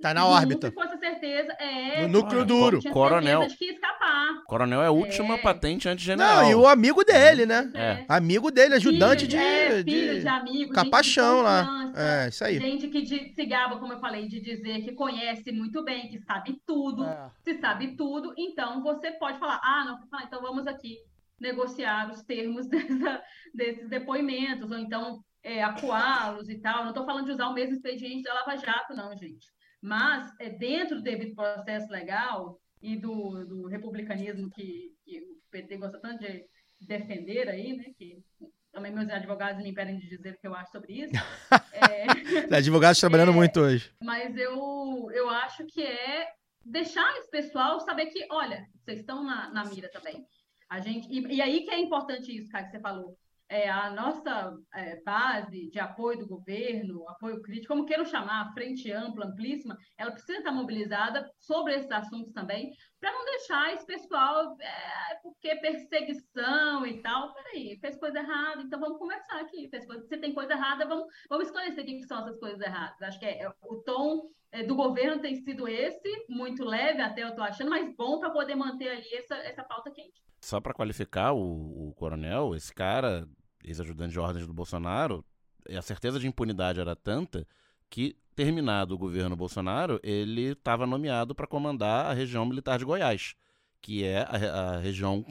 Tá na órbita. Se fosse certeza, é. No núcleo duro. Tinha Coronel. de que ia escapar. Coronel é a última patente antes general. Não, e o amigo dele, né? É. Amigo dele, ajudante Filho, de, é, de, filho de amigo, capachão de lá. É, isso aí. Gente que de, se gaba, como eu falei, de dizer que conhece muito bem, que sabe tudo. É. Se sabe tudo, então você pode falar, ah, não, então vamos aqui negociar os termos dessa- desses depoimentos, ou então é, acuá-los e tal. Não estou falando de usar o mesmo expediente da Lava Jato, não, gente. Mas é, dentro do devido processo legal e do, do republicanismo que, que o PT gosta tanto de defender aí, né? Que também meus advogados me impedem de dizer o que eu acho sobre isso. É, Advogados trabalhando muito hoje. mas eu, eu acho que é deixar esse pessoal saber que, olha, vocês estão na, na mira também. A gente, e, e aí que é importante isso, cara, que você falou. É, a nossa é, base de apoio do governo, apoio crítico, como queiram chamar, frente ampla, amplíssima, ela precisa estar mobilizada sobre esses assuntos também, para não deixar esse pessoal, é, porque perseguição e tal, peraí, fez coisa errada, então vamos conversar aqui. Fez coisa, se tem coisa errada, vamos, vamos esclarecer o que são essas coisas erradas. Acho que é, é, o tom é, do governo tem sido esse, muito leve, até eu tô achando, mas bom para poder manter ali essa, essa pauta quente. Só pra qualificar o, o coronel, esse cara, ex-ajudante de ordens do Bolsonaro, a certeza de impunidade era tanta que, terminado o governo Bolsonaro, ele estava nomeado para comandar a região militar de Goiás, que é a, a região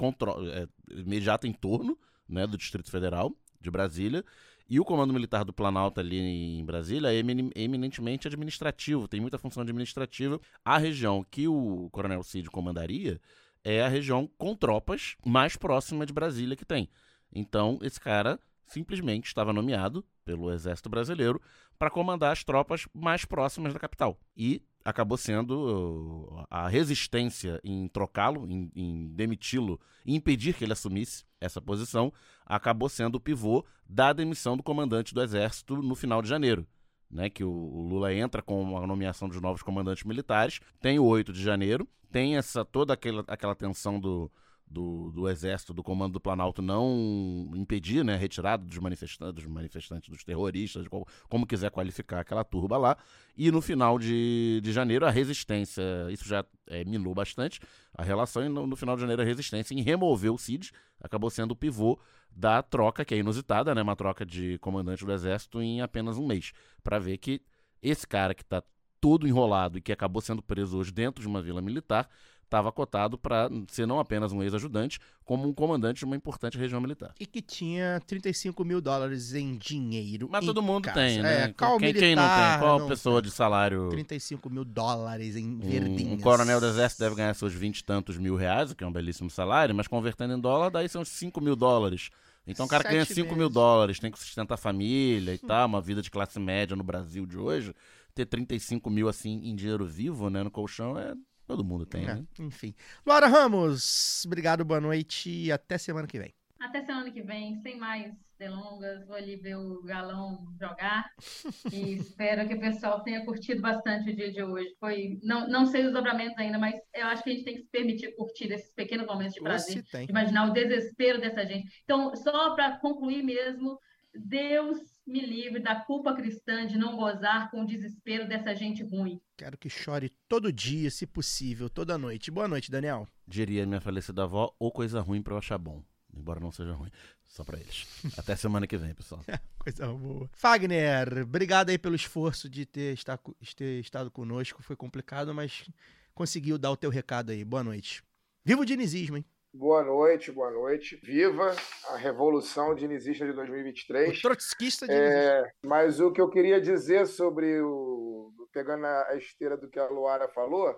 é, imediata em torno né, do Distrito Federal, de Brasília, e o Comando Militar do Planalto ali em Brasília é emini- eminentemente administrativo, tem muita função administrativa. A região que o Coronel Cid comandaria é a região com tropas mais próxima de Brasília que tem. Então, esse cara simplesmente estava nomeado pelo Exército Brasileiro para comandar as tropas mais próximas da capital. E acabou sendo uh, a resistência em trocá-lo, em, em demiti-lo, impedir que ele assumisse essa posição, acabou sendo o pivô da demissão do comandante do Exército no final de janeiro. Né, que o, o Lula entra com a nomeação dos novos comandantes militares, tem o 8 de janeiro, tem essa toda aquela, aquela tensão do, do, do Exército, do Comando do Planalto não impedir né, retirada dos manifestantes, dos manifestantes, dos terroristas, qual- como quiser qualificar aquela turba lá. E no final de, de janeiro, a resistência, isso já é, minou bastante a relação, e no, no final de janeiro, a resistência em remover o CID acabou sendo o pivô da troca, que é inusitada, né, uma troca de comandante do Exército em apenas um mês, para ver que esse cara que está todo enrolado e que acabou sendo preso hoje dentro de uma vila militar estava cotado para ser não apenas um ex-ajudante, como um comandante de uma importante região militar. E que tinha 35 mil dólares em dinheiro. Mas em todo mundo casa. tem, né? É, qual quem, militar quem não tem? Qual não pessoa de salário... 35 mil dólares em Um, verdinhas. um coronel do exército deve ganhar seus 20 e tantos mil reais, o que é um belíssimo salário, mas convertendo em dólar, daí são uns 5 mil dólares. Então o cara que ganha Sete 5 mil dólares, tem que sustentar a família e tal, uma vida de classe média no Brasil de hoje, ter 35 mil assim em dinheiro vivo, né, no colchão, é. Todo mundo tem, É, né? enfim. Luara Ramos, obrigado, boa noite e até semana que vem. Até semana que vem, sem mais delongas, vou ali ver o galão jogar e espero que o pessoal tenha curtido bastante o dia de hoje. Foi, não, não sei os dobramentos ainda, mas eu acho que a gente tem que se permitir curtir esses pequenos momentos de prazer, de imaginar o desespero dessa gente. Então, só para concluir mesmo, Deus me livre da culpa cristã de não gozar com o desespero dessa gente ruim. Quero que chore todo dia, se possível, toda noite. Boa noite, Daniel. Diria minha falecida avó, ou coisa ruim pra eu achar bom. Embora não seja ruim. Só pra eles. Até semana que vem, pessoal. Coisa boa. Fagner, obrigado aí pelo esforço de ter, estar, ter estado conosco. Foi complicado, mas conseguiu dar o teu recado aí. Boa noite. Viva o dinizismo, hein? Boa noite, boa noite. Viva a Revolução Dinizista de 2023. O trotskista É, mas o que eu queria dizer sobre o. Pegando a esteira do que a Luara falou,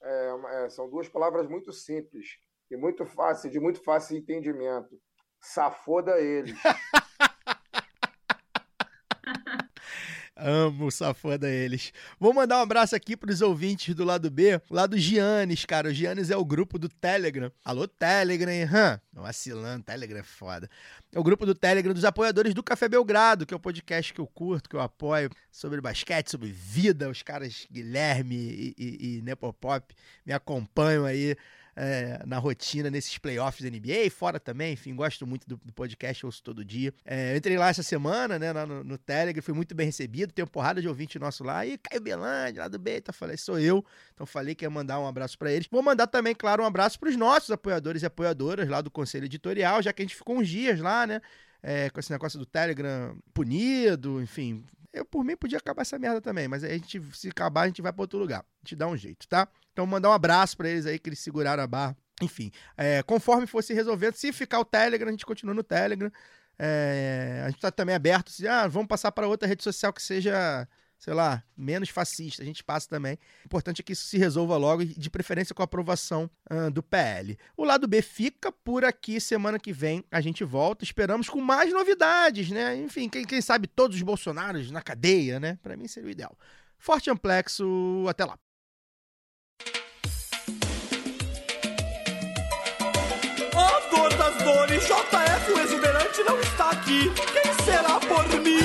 é é, são duas palavras muito simples e muito fácil, de muito fácil entendimento. Safoda eles. Amo safada eles. Vou mandar um abraço aqui pros ouvintes do lado B, lá do Giannis, cara. O Giannis é o grupo do Telegram. Alô, Telegram, hein? Hã? Vacilando, Telegram é foda. É o grupo do Telegram dos apoiadores do Café Belgrado, que é o podcast que eu curto, que eu apoio, sobre basquete, sobre vida. Os caras Guilherme e, e, e Nepopop me acompanham aí é, na rotina nesses playoffs da NBA fora também. Enfim, gosto muito do, do podcast, ouço todo dia. É, eu entrei lá essa semana, né, no, no Telegram, fui muito bem recebido. Tem uma porrada de ouvinte nosso lá. E Caio Belândia, lá do Beta. Falei, sou eu. Então falei que ia mandar um abraço para eles. Vou mandar também, claro, um abraço para os nossos apoiadores e apoiadoras lá do Conselho Editorial, já que a gente ficou uns dias lá, né? é, com esse negócio do Telegram punido, enfim. Eu, por mim, podia acabar essa merda também, mas a gente, se acabar, a gente vai para outro lugar. A gente dá um jeito, tá? Então, mandar um abraço para eles aí, que eles seguraram a barra. Enfim, é, conforme fosse resolvendo, se ficar o Telegram, a gente continua no Telegram. É, a gente tá também aberto, se, ah, vamos passar para outra rede social que seja, sei lá, menos fascista. A gente passa também. O importante é que isso se resolva logo de preferência, com a aprovação ah, do PL. O lado B fica por aqui. Semana que vem a gente volta. Esperamos com mais novidades, né? Enfim, quem, quem sabe todos os Bolsonaros na cadeia, né? Para mim seria o ideal. Forte amplexo. Até lá. JF, o exuberante não está aqui. Quem será por mim?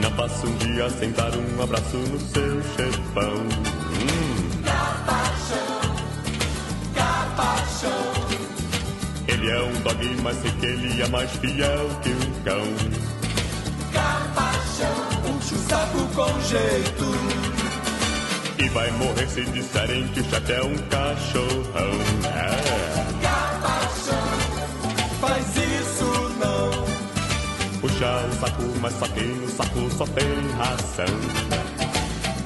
Não passa um dia um abraço no seu chefão. Mas sei que ele é mais fiel que um cão. capachão. Puxa o saco com jeito. E vai morrer se disserem que o chefe é um cachorrão. É. Capachão, faz isso não. Puxa o saco, mas só que no saco só tem ração.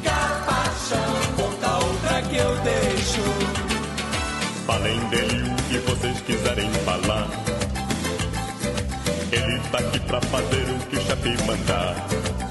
Capachão, conta outra que eu deixo. Falem dele o que vocês Ele tá aqui pra fazer o que o chefe mandar.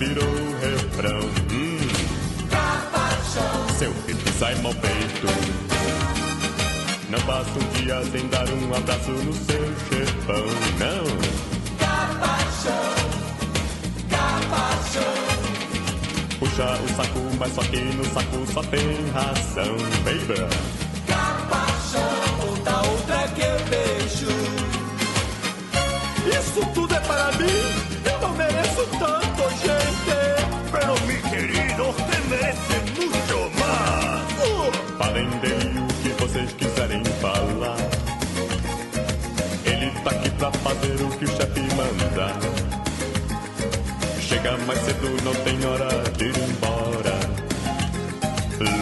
Virou refrão. Hum, seu pipi sai mal feito. Não passa um dia sem dar um abraço no seu chefão, não. Capachão, capachão. Puxa o saco, mas só que no saco só tem ração, baby. Chega mais cedo, não tem hora de ir embora.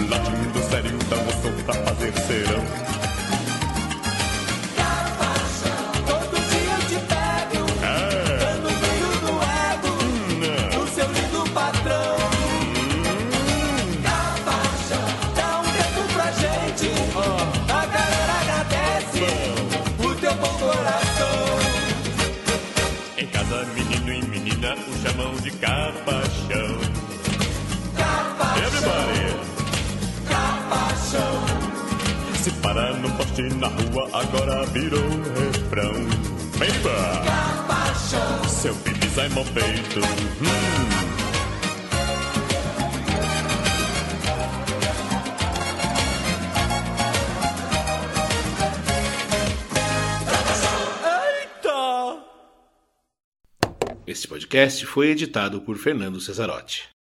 Latindo sério, dá moção pra fazer serão. Poste na rua, agora virou refrão. Baby! capachão. Seu pipi sai mal feito. Hum. Este podcast foi editado por Fernando Cesarotti.